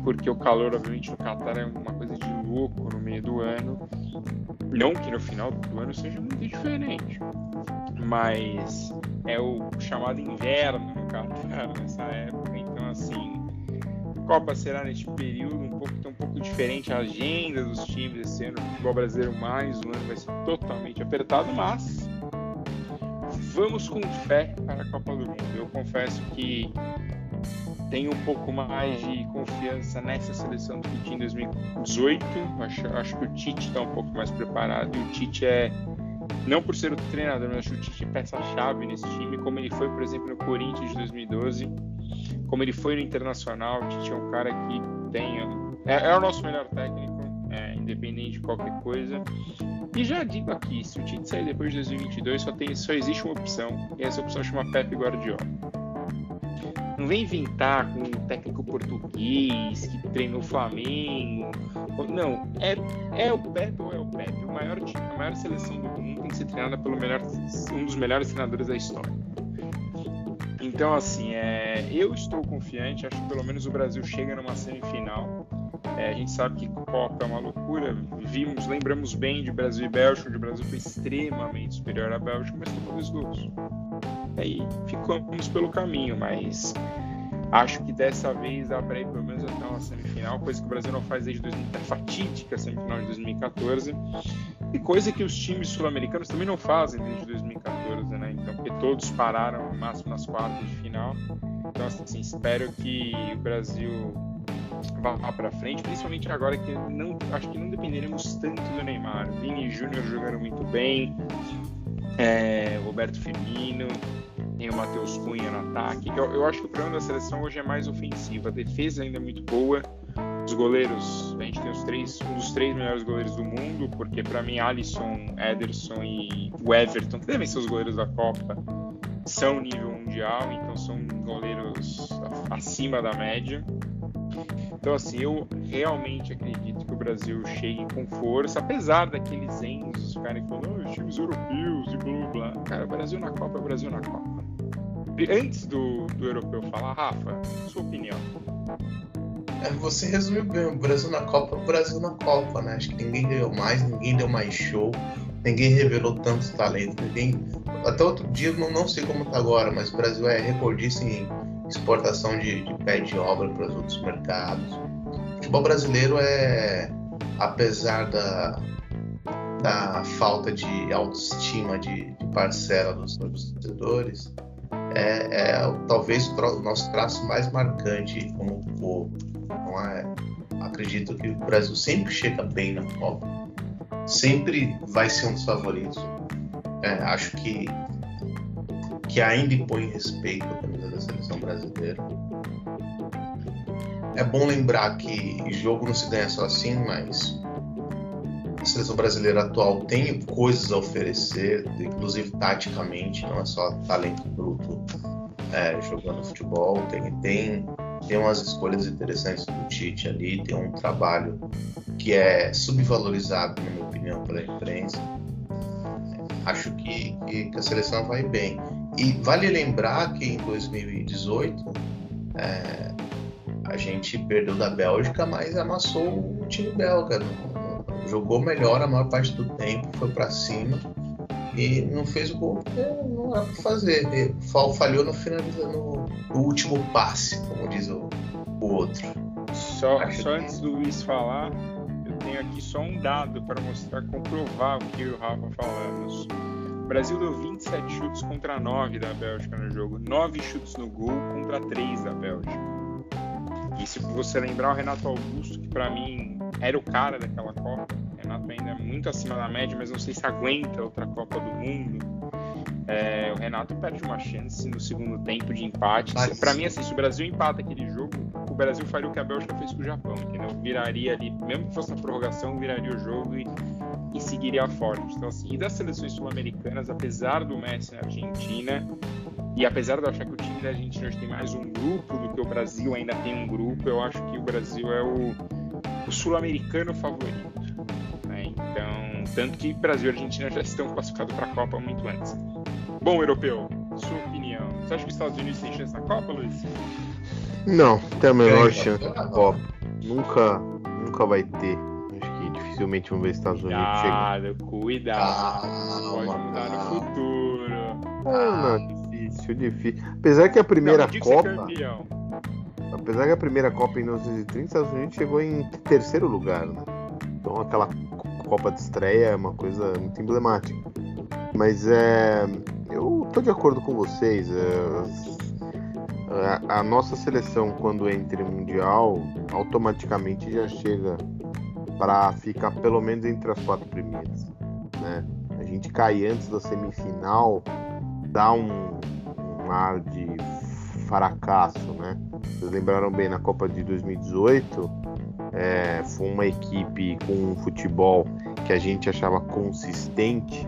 porque o calor, obviamente, no Qatar é uma coisa de louco no meio do ano. Não que no final do ano seja muito diferente mas é o chamado inverno no Catar nessa época. Então, assim, Copa será neste período um pouco, um pouco diferente. A agenda dos times esse ano, o futebol brasileiro mais um ano vai ser totalmente apertado, mas vamos com fé para a Copa do Mundo. Eu confesso que tenho um pouco mais de confiança nessa seleção do que em 2018. Acho, acho que o Tite está um pouco mais preparado e o Tite é, não por ser o treinador, mas acho que o Tite é peça-chave nesse time, como ele foi, por exemplo, no Corinthians de 2012, como ele foi no Internacional. O Tite é um cara que tem. É, é o nosso melhor técnico, é, independente de qualquer coisa. E já digo aqui, se o Tite sair depois de 2022, só, tem, só existe uma opção, e essa opção chama Pepe Guardiola. Não vem inventar com um técnico português que treinou o Flamengo. Não, é, é o Pepe ou é o Pepe. O maior, a maior seleção do mundo tem que ser treinada pelo melhor, um dos melhores treinadores da história. Então, assim, é, eu estou confiante, acho que pelo menos o Brasil chega numa semifinal. É, a gente sabe que Copa é uma loucura. Vimos, lembramos bem de Brasil e Bélgica, onde o Brasil foi extremamente superior à Bélgica, mas tomou dois gols. Aí ficamos pelo caminho, mas acho que dessa vez dá para ir pelo menos até uma semifinal, coisa que o Brasil não faz desde 2000, a fatídica semifinal de 2014, e coisa que os times sul-americanos também não fazem desde 2014, né? Então, porque todos pararam no máximo nas quartas de final. Então, assim, espero que o Brasil vá para frente, principalmente agora que não acho que não dependeremos tanto do Neymar. Vini Júnior jogando muito bem, é, Roberto Firmino, tem o Matheus Cunha no ataque. Eu, eu, acho que o problema da seleção hoje é mais ofensiva. A defesa ainda é muito boa. Os goleiros, a gente tem os três, um dos três melhores goleiros do mundo, porque para mim Alisson, Ederson e o Everton, que devem ser os goleiros da Copa, são nível mundial, então são goleiros acima da média. Então, assim, eu realmente acredito que o Brasil chegue com força, apesar daqueles enzos ficarem falando, oh, os times europeus e blá blá. Cara, Brasil na Copa é Brasil na Copa. Antes do, do europeu falar, Rafa, sua opinião. É, você resumiu bem, o Brasil na Copa o Brasil na Copa, né? Acho que ninguém ganhou mais, ninguém deu mais show, ninguém revelou tantos talentos, ninguém. Até outro dia, não, não sei como tá agora, mas o Brasil é recordista em exportação de, de pé de obra para os outros mercados. O futebol brasileiro é, apesar da, da falta de autoestima de, de parcela dos torcedores, é, é talvez o nosso traço mais marcante como povo. É? Acredito que o Brasil sempre chega bem na Copa, sempre vai ser um dos favoritos. É, acho que que ainda impõe respeito à camisa da seleção brasileira. É bom lembrar que jogo não se ganha só assim, mas a seleção brasileira atual tem coisas a oferecer, inclusive taticamente, não é só talento bruto é, jogando futebol, tem, tem, tem umas escolhas interessantes do Tite ali, tem um trabalho que é subvalorizado, na minha opinião, pela imprensa. Acho que, que, que a seleção vai bem. E vale lembrar que em 2018 é, a gente perdeu da Bélgica, mas amassou o time belga. Jogou melhor a maior parte do tempo, foi para cima e não fez o gol porque não era para fazer. falhou no, no, no, último passe, como diz o, o outro. Só, só antes do Luiz falar, eu tenho aqui só um dado para mostrar, comprovar o que o Rafa falamos. O Brasil deu 27 chutes contra 9 da Bélgica no jogo, 9 chutes no gol contra 3 da Bélgica. E se você lembrar o Renato Augusto, que para mim era o cara daquela Copa, o Renato ainda é muito acima da média, mas não sei se aguenta outra Copa do Mundo. É, o Renato perde uma chance no segundo tempo de empate. Para mim, assim, se o Brasil empata aquele jogo, o Brasil faria o que a Bélgica fez com o Japão, entendeu? Viraria ali, mesmo que fosse na prorrogação, viraria o jogo e e seguiria forte. Então, assim, e das seleções sul-americanas, apesar do Messi na Argentina, e apesar de eu achar que o time da Argentina hoje tem mais um grupo do que o Brasil ainda tem um grupo, eu acho que o Brasil é o, o sul-americano favorito. Né? Então, tanto que Brasil e Argentina já estão classificados para a Copa muito antes. Bom, europeu, sua opinião. Você acha que os Estados Unidos têm chance na Copa, Luiz? Não, tem a menor chance na Copa. Nunca, nunca vai ter dificilmente vamos ver Estados Unidos cuidado, Cuidado, Pode mudar no futuro. Ah, não, difícil, difícil. Apesar que a primeira não, Copa. Apesar que a primeira Copa em 1930, os Estados Unidos chegou em terceiro lugar, né? Então aquela Copa de estreia é uma coisa muito emblemática. Mas é. Eu tô de acordo com vocês. É, a, a nossa seleção, quando entra em Mundial, automaticamente já chega para ficar pelo menos entre as quatro primeiras. Né? A gente cai antes da semifinal, dá um, um ar de fracasso, né? Vocês lembraram bem na Copa de 2018, é, foi uma equipe com um futebol que a gente achava consistente,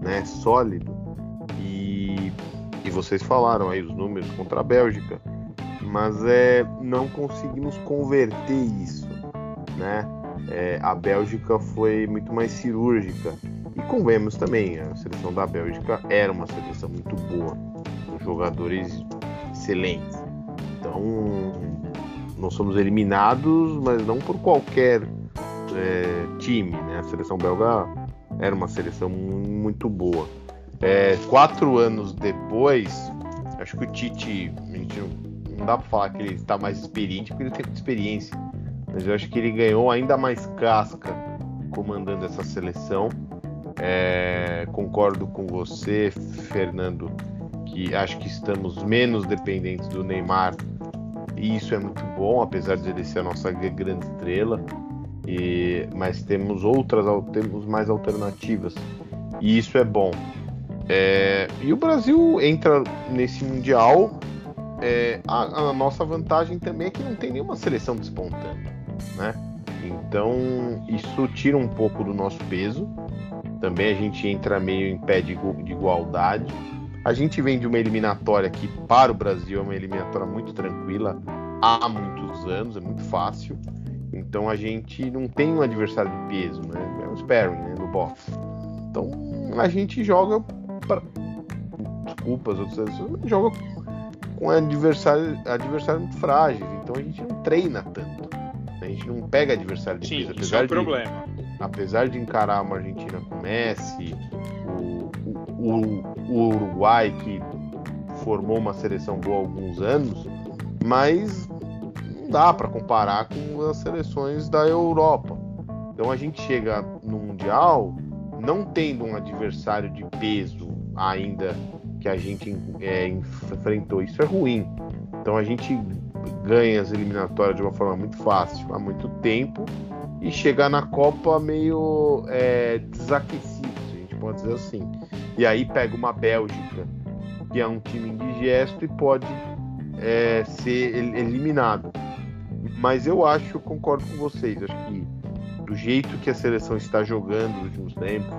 né, sólido, e, e vocês falaram aí os números contra a Bélgica, mas é, não conseguimos converter isso, né? É, a Bélgica foi muito mais cirúrgica e convenhamos também, a seleção da Bélgica era uma seleção muito boa, com jogadores excelentes. Então, nós somos eliminados, mas não por qualquer é, time. Né? A seleção belga era uma seleção muito boa. É, quatro anos depois, acho que o Tite, a gente não, não dá para falar que ele está mais experiente, porque ele tem experiência. Mas eu acho que ele ganhou ainda mais casca comandando essa seleção. É, concordo com você, Fernando, que acho que estamos menos dependentes do Neymar e isso é muito bom, apesar de ele ser a nossa grande estrela. E, mas temos outras, temos mais alternativas e isso é bom. É, e o Brasil entra nesse mundial. É, a, a, nossa vantagem também é que não tem nenhuma seleção despontando, né? Então isso tira um pouco do nosso peso. Também a gente entra meio em pé de, de igualdade. A gente vem de uma eliminatória que, para o Brasil, é uma eliminatória muito tranquila há muitos anos, é muito fácil. Então a gente não tem um adversário de peso, né? É um sparring né? no boxe. Então a gente joga para. Desculpa as outras joga com adversário, adversário muito frágeis. Então a gente não treina tanto. A gente não pega adversário de Sim, peso. Apesar isso é um de, problema. Apesar de encarar uma Argentina com Messi, o, o Uruguai, que formou uma seleção boa há alguns anos, mas não dá para comparar com as seleções da Europa. Então a gente chega no Mundial não tendo um adversário de peso ainda que a gente é, enfrentou. Isso é ruim. Então a gente ganha as eliminatórias de uma forma muito fácil há muito tempo e chegar na Copa meio é, desaquecido, a gente pode dizer assim. E aí pega uma Bélgica, que é um time indigesto e pode é, ser eliminado. Mas eu acho, eu concordo com vocês, acho que do jeito que a seleção está jogando nos últimos tempos,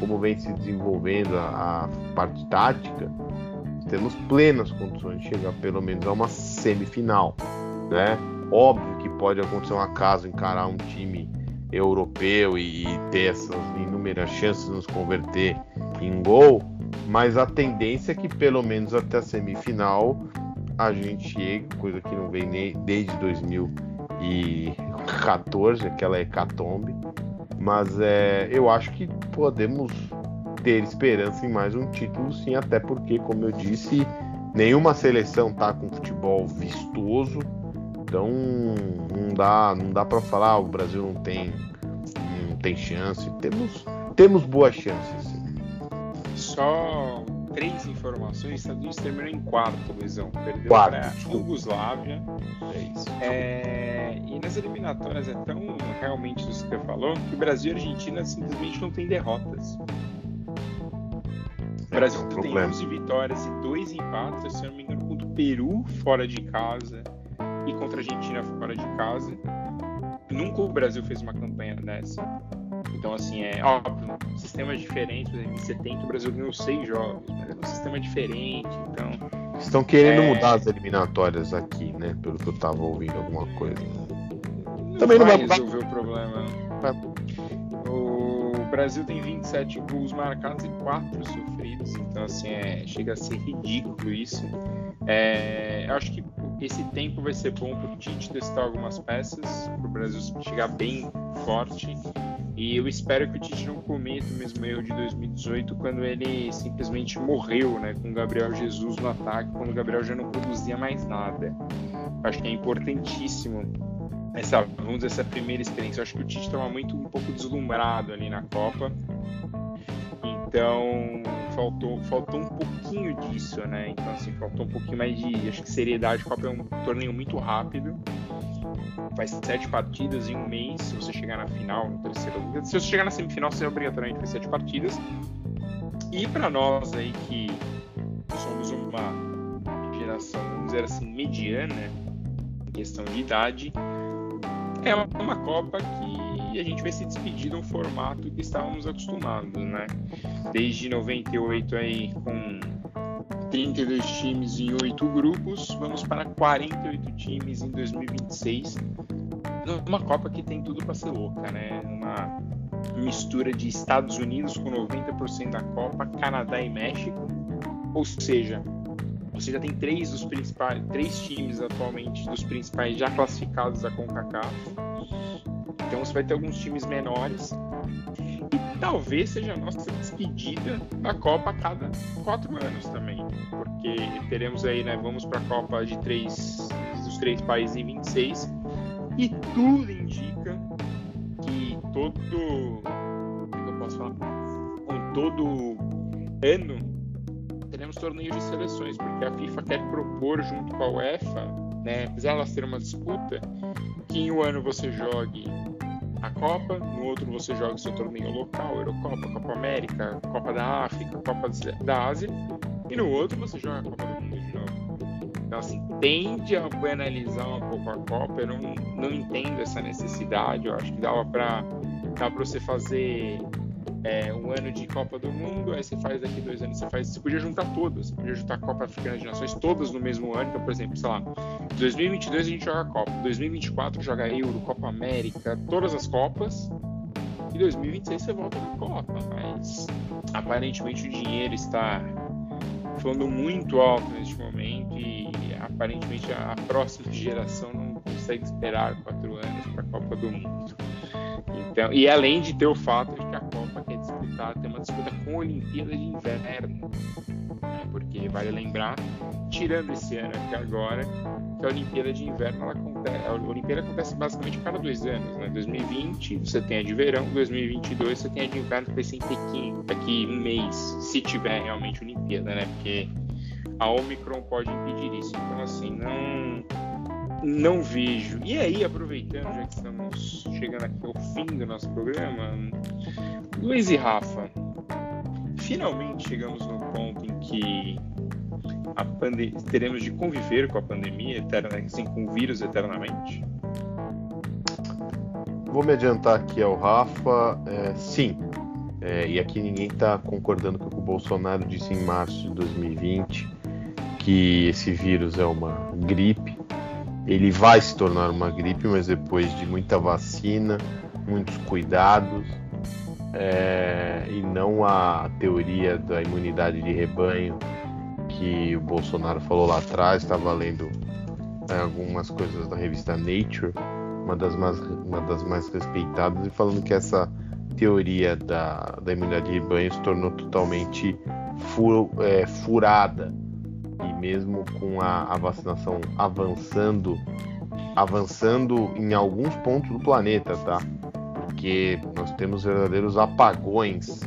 como vem se desenvolvendo a, a parte tática, temos plenas condições de chegar pelo menos a uma semifinal, né? Óbvio que pode acontecer um acaso encarar um time europeu e, e ter essas inúmeras chances de nos converter em gol, mas a tendência é que pelo menos até a semifinal a gente chegue, coisa que não vem nem desde 2014, aquela hecatombe. Mas é, eu acho que podemos ter esperança em mais um título, sim, até porque, como eu disse, nenhuma seleção tá com futebol vistoso, então não dá, não dá para falar ah, o Brasil não tem, não tem chance. Temos, temos boas chances só três informações. Estados Unidos terminou em quarto, Luizão. Perdeu para Yugoslávia. É isso. É... E nas eliminatórias é tão realmente isso que você falou que o Brasil e a Argentina simplesmente não tem derrotas. O Brasil é um tem 11 vitórias e 2 empates, se eu não me engano, contra o Peru fora de casa e contra a Argentina fora de casa. Nunca o Brasil fez uma campanha dessa. Então, assim, é óbvio, sistemas diferentes. Em 70 o Brasil ganhou seis jogos, mas é um sistema diferente, então. Estão querendo é... mudar as eliminatórias aqui, né? Pelo que eu tava ouvindo alguma coisa. Não Também vai não vai resolver o problema. O Brasil tem 27 gols marcados e 4 sofridos, então assim é, chega a ser ridículo isso. É, eu acho que esse tempo vai ser bom para o Tite testar algumas peças, para o Brasil chegar bem forte E eu espero que o Tite não cometa o mesmo erro de 2018, quando ele simplesmente morreu, né, com o Gabriel Jesus no ataque, quando o Gabriel já não produzia mais nada. Acho que é importantíssimo essa, vamos dizer, essa primeira experiência. Eu acho que o Tite estava muito um pouco deslumbrado ali na Copa. Então faltou, faltou um pouquinho disso, né? Então assim, faltou um pouquinho mais de, acho que seriedade. A Copa é um torneio muito rápido faz sete partidas em um mês. Se você chegar na final, no terceiro Se você chegar na semifinal, você obrigatoriamente faz sete partidas. E para nós aí que somos uma geração, vamos dizer assim, mediana em questão de idade, é uma Copa que a gente vai se despedir de um formato que estávamos acostumados, né? Desde 98 aí com 32 times em 8 grupos, vamos para 48 times em 2026. Uma Copa que tem tudo para ser louca, né? Uma mistura de Estados Unidos com 90% da Copa, Canadá e México. Ou seja, você já tem três dos principais, três times atualmente dos principais já classificados da CONCACAF. Então você vai ter alguns times menores. Talvez seja a nossa despedida da Copa a cada quatro anos também, porque teremos aí, né, vamos para a Copa de três, dos três países em 26 e tudo indica que todo, como eu posso falar, com todo ano teremos torneios de seleções, porque a FIFA quer propor junto com a UEFA, né, apesar de elas terem uma disputa, que em um ano você jogue a Copa, no outro você joga o seu torneio local, Eurocopa, Copa América, Copa da África, Copa da Ásia, e no outro você joga a Copa do Mundo de novo. Então, assim, tende a banalizar um pouco a Copa, eu não, não entendo essa necessidade, eu acho que dava para dá você fazer é, um ano de Copa do Mundo, aí você faz daqui dois anos, você faz. Você podia juntar todas, você podia juntar a Copa Africana de Nações todas no mesmo ano. Então, por exemplo, sei lá, 2022 a gente joga a Copa, 2024 joga Euro, Copa América, todas as Copas. E 2026 você volta na Copa, mas aparentemente o dinheiro está falando muito alto neste momento e aparentemente a próxima geração não consegue esperar quatro anos para a Copa do Mundo. Então, e além de ter o fato de que a com a Olimpíada de Inverno, né? porque vale lembrar, tirando esse ano aqui agora, que a Olimpíada de Inverno ela acontece, a Olimpíada acontece basicamente cada dois anos, né? 2020 você tem a de verão, 2022 você tem a de inverno que vai ser em Pequim, daqui um mês, se tiver realmente Olimpíada, né? Porque a Omicron pode impedir isso. Então assim, não não vejo. E aí, aproveitando, já que estamos chegando aqui ao fim do nosso programa, Luiz e Rafa, finalmente chegamos no ponto em que teremos de conviver com a pandemia eternamente, assim, com o vírus eternamente? Vou me adiantar aqui ao Rafa. É, sim. É, e aqui ninguém está concordando com o que o Bolsonaro disse em março de 2020, que esse vírus é uma gripe ele vai se tornar uma gripe, mas depois de muita vacina, muitos cuidados, é, e não a teoria da imunidade de rebanho que o Bolsonaro falou lá atrás. Estava lendo é, algumas coisas da revista Nature, uma das mais, uma das mais respeitadas, e falando que essa teoria da, da imunidade de rebanho se tornou totalmente fur, é, furada e mesmo com a, a vacinação avançando, avançando em alguns pontos do planeta, tá? Porque nós temos verdadeiros apagões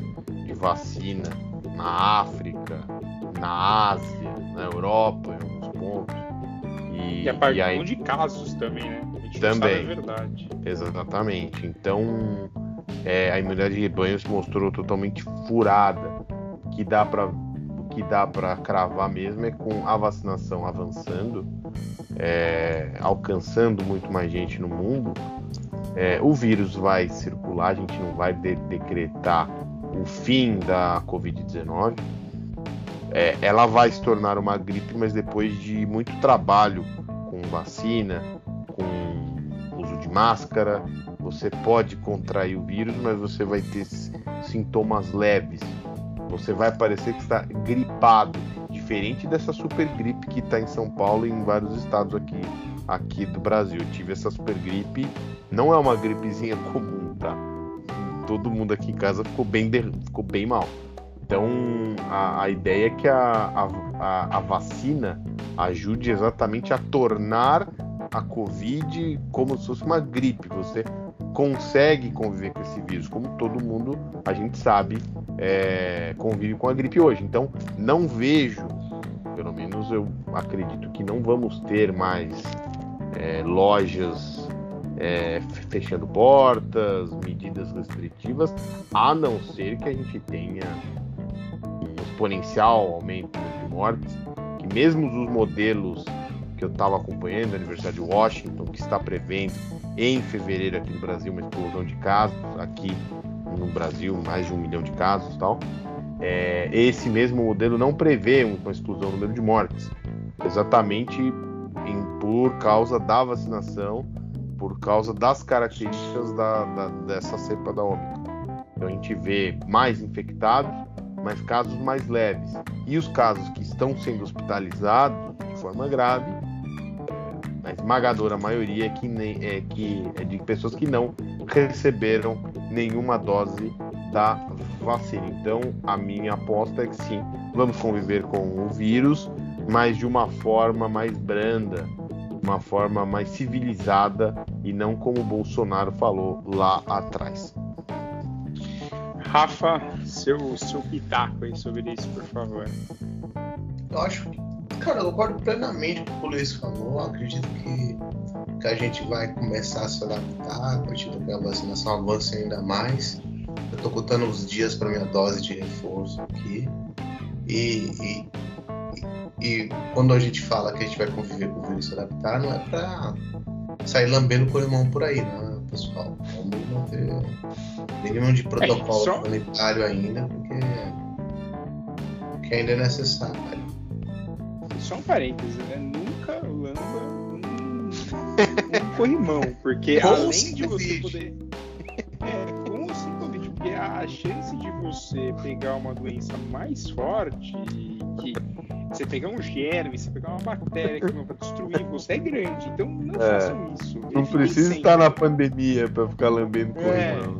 de vacina na África, na Ásia, na Europa, em alguns pontos. E, e apagão e aí... de casos também, né? também. é verdade. Exatamente. Então, é, a imunidade de rebanho se mostrou totalmente furada, que dá para que dá para cravar mesmo é com a vacinação avançando, é, alcançando muito mais gente no mundo, é, o vírus vai circular, a gente não vai de decretar o fim da Covid-19. É, ela vai se tornar uma gripe, mas depois de muito trabalho com vacina, com uso de máscara, você pode contrair o vírus, mas você vai ter sintomas leves você vai parecer que está gripado, diferente dessa super gripe que está em São Paulo e em vários estados aqui, aqui do Brasil. Eu tive essa super gripe, não é uma gripezinha comum, tá? todo mundo aqui em casa ficou bem, ficou bem mal. Então, a, a ideia é que a, a, a, vacina ajude exatamente a tornar a Covid como se fosse uma gripe. Você consegue conviver com esse vírus, como todo mundo, a gente sabe, é, convive com a gripe hoje. Então, não vejo, pelo menos eu acredito que não vamos ter mais é, lojas é, fechando portas, medidas restritivas, a não ser que a gente tenha um exponencial aumento de mortes, que mesmo os modelos que eu estava acompanhando, a Universidade de Washington, que está prevendo em fevereiro aqui no Brasil uma explosão de casos, aqui no Brasil mais de um milhão de casos tal. É, esse mesmo modelo não prevê uma explosão no número de mortes, exatamente por causa da vacinação, por causa das características da, da, dessa cepa da Ômicron. Então a gente vê mais infectados, mas casos mais leves. E os casos que estão sendo hospitalizados de forma grave a esmagadora maioria é, que nem, é, que, é de pessoas que não receberam nenhuma dose da vacina. Então, a minha aposta é que sim, vamos conviver com o vírus, mas de uma forma mais branda, uma forma mais civilizada e não como o Bolsonaro falou lá atrás. Rafa, seu, seu pitaco aí sobre isso, por favor. Eu acho que Cara, eu concordo plenamente com o que o Luiz falou. Eu acredito que, que a gente vai começar a se adaptar a partir do que a vacinação avance ainda mais. Eu tô contando os dias para minha dose de reforço aqui. E, e, e, quando a gente fala que a gente vai conviver com o vírus se adaptar, não é pra sair lambendo o irmão por aí, né, pessoal? Vamos manter mínimo de protocolo é, só... sanitário ainda, porque, porque ainda é necessário só um parêntese, né? Nunca lamba um, um corrimão, porque além de você poder. É, com o Covid, porque a chance de você pegar uma doença mais forte, que você pegar um germe, você pegar uma bactéria que vai destruir você é grande. Então não é, façam isso. Não precisa estar na pandemia para ficar lambendo é. corrimão.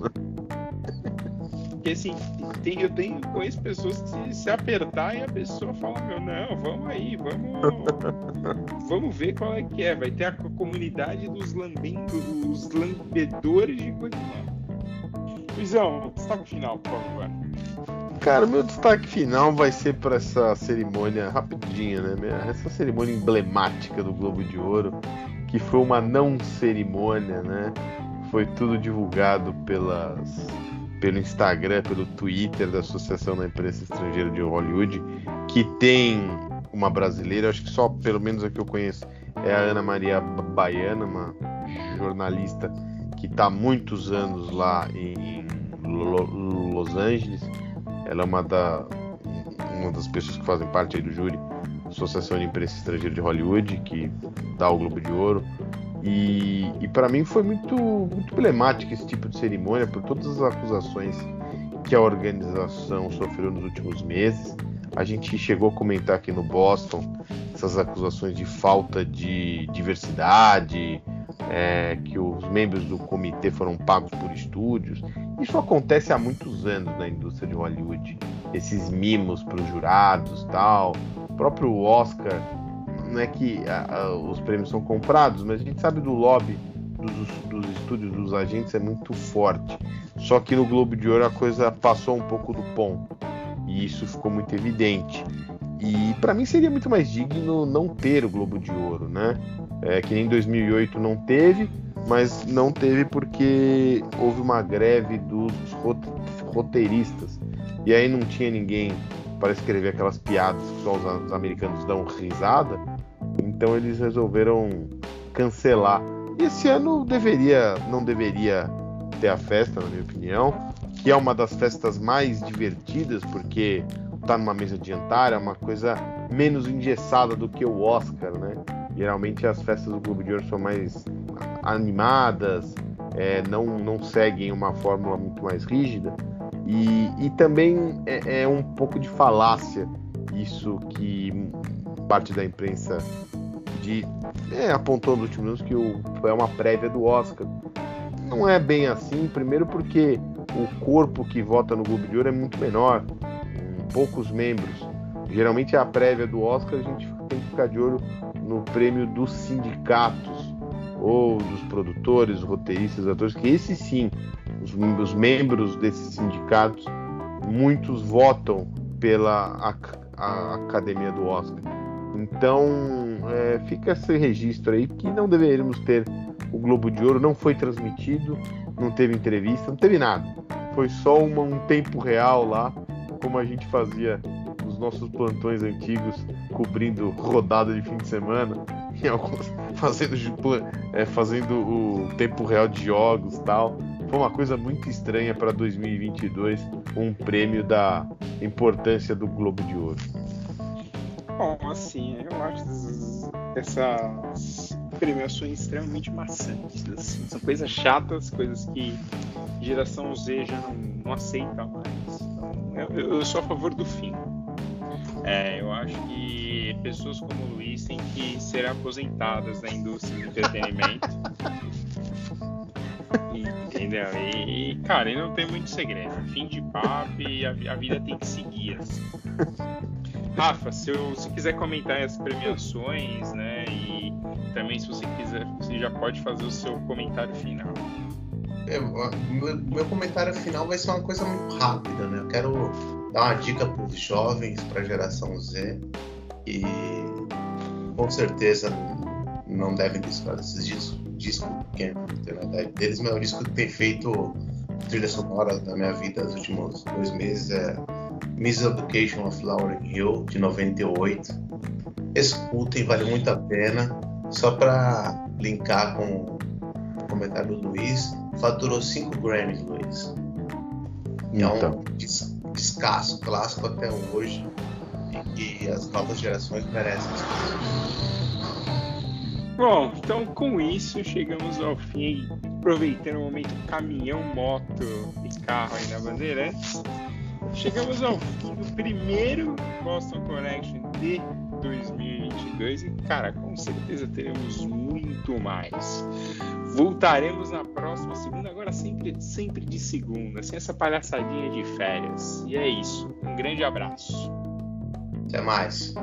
Porque assim, tem, eu tenho conheço pessoas que se, apertar e a pessoa fala, meu, não, vamos aí, vamos. vamos ver qual é que é. Vai ter a comunidade dos lambendo, os lambedores de Guatemala. Luizão, destaque final, por favor. Cara, meu destaque final vai ser para essa cerimônia rapidinha, né? Essa cerimônia emblemática do Globo de Ouro, que foi uma não cerimônia, né? Foi tudo divulgado pelas pelo Instagram, pelo Twitter da Associação da Imprensa Estrangeira de Hollywood, que tem uma brasileira, acho que só pelo menos a que eu conheço é a Ana Maria Baiana, uma jornalista que está há muitos anos lá em Los Angeles. Ela é uma, da, uma das pessoas que fazem parte do júri, Associação de Imprensa Estrangeira de Hollywood, que dá o Globo de Ouro. E, e para mim foi muito, muito emblemático esse tipo de cerimônia por todas as acusações que a organização sofreu nos últimos meses. A gente chegou a comentar aqui no Boston essas acusações de falta de diversidade, é, que os membros do comitê foram pagos por estúdios. Isso acontece há muitos anos na indústria de Hollywood. Esses mimos para os jurados, tal. O próprio Oscar não é que a, a, os prêmios são comprados, mas a gente sabe do lobby dos, dos, estúdios, dos agentes é muito forte. Só que no Globo de Ouro a coisa passou um pouco do ponto. E isso ficou muito evidente. E para mim seria muito mais digno não ter o Globo de Ouro, né? É, que em 2008 não teve, mas não teve porque houve uma greve dos roteiristas. E aí não tinha ninguém para escrever aquelas piadas que só os americanos dão risada. Então eles resolveram cancelar. E esse ano deveria, não deveria ter a festa, na minha opinião, que é uma das festas mais divertidas, porque tá numa mesa de jantar é uma coisa menos engessada do que o Oscar, né? Geralmente as festas do Globo de Ouro são mais animadas, é, não, não seguem uma fórmula muito mais rígida. E, e também é, é um pouco de falácia isso que parte da imprensa de, é, apontou nos últimos anos que o, é uma prévia do Oscar. Não é bem assim, primeiro porque o corpo que vota no Globo de Ouro é muito menor, poucos membros. Geralmente a prévia do Oscar a gente tem que ficar de olho no prêmio dos sindicatos ou dos produtores, roteiristas, atores, que esses sim, os, os membros desses sindicatos, muitos votam pela a, a Academia do Oscar. Então é, fica esse registro aí que não deveríamos ter o Globo de Ouro, não foi transmitido, não teve entrevista, não teve nada. Foi só uma, um tempo real lá, como a gente fazia nos nossos plantões antigos, cobrindo rodada de fim de semana, alguns fazendo, é, fazendo o tempo real de jogos tal. Foi uma coisa muito estranha para 2022, um prêmio da importância do Globo de Ouro. Bom, assim, eu acho essas premiações extremamente maçantes. Assim. São coisas chatas, coisas que geração Z já não, não aceita mais. Então, eu, eu, sou a favor do fim. É, eu acho que pessoas como o Luiz têm que ser aposentadas da indústria do entretenimento. Entendeu? E, cara, não tem muito segredo. Fim de papo e a, a vida tem que seguir. Assim. Rafa, se, eu, se quiser comentar as premiações, né? E também se você quiser, você já pode fazer o seu comentário final. É, meu, meu, comentário final vai ser uma coisa muito rápida, né? Eu quero dar uma dica para os jovens, para a geração Z, e com certeza não devem descartar esses discos, discos na idade deles, mas é um disco que tem feito trilha sonora da minha vida nos últimos dois meses é Miseducation of Lauryn Hill, de 98. Escutem, vale muito a pena. Só para linkar com o comentário do Luiz, faturou 5 Grammys, Luiz. É um des descasso clássico até hoje e que as novas gerações merecem. Bom, então com isso chegamos ao fim, aproveitando o momento caminhão, moto e carro aí na Bandeirantes. Chegamos ao fim do primeiro Boston Connection de 2022 e, cara, com certeza teremos muito mais. Voltaremos na próxima segunda, agora sempre, sempre de segunda, sem essa palhaçadinha de férias. E é isso. Um grande abraço. Até mais.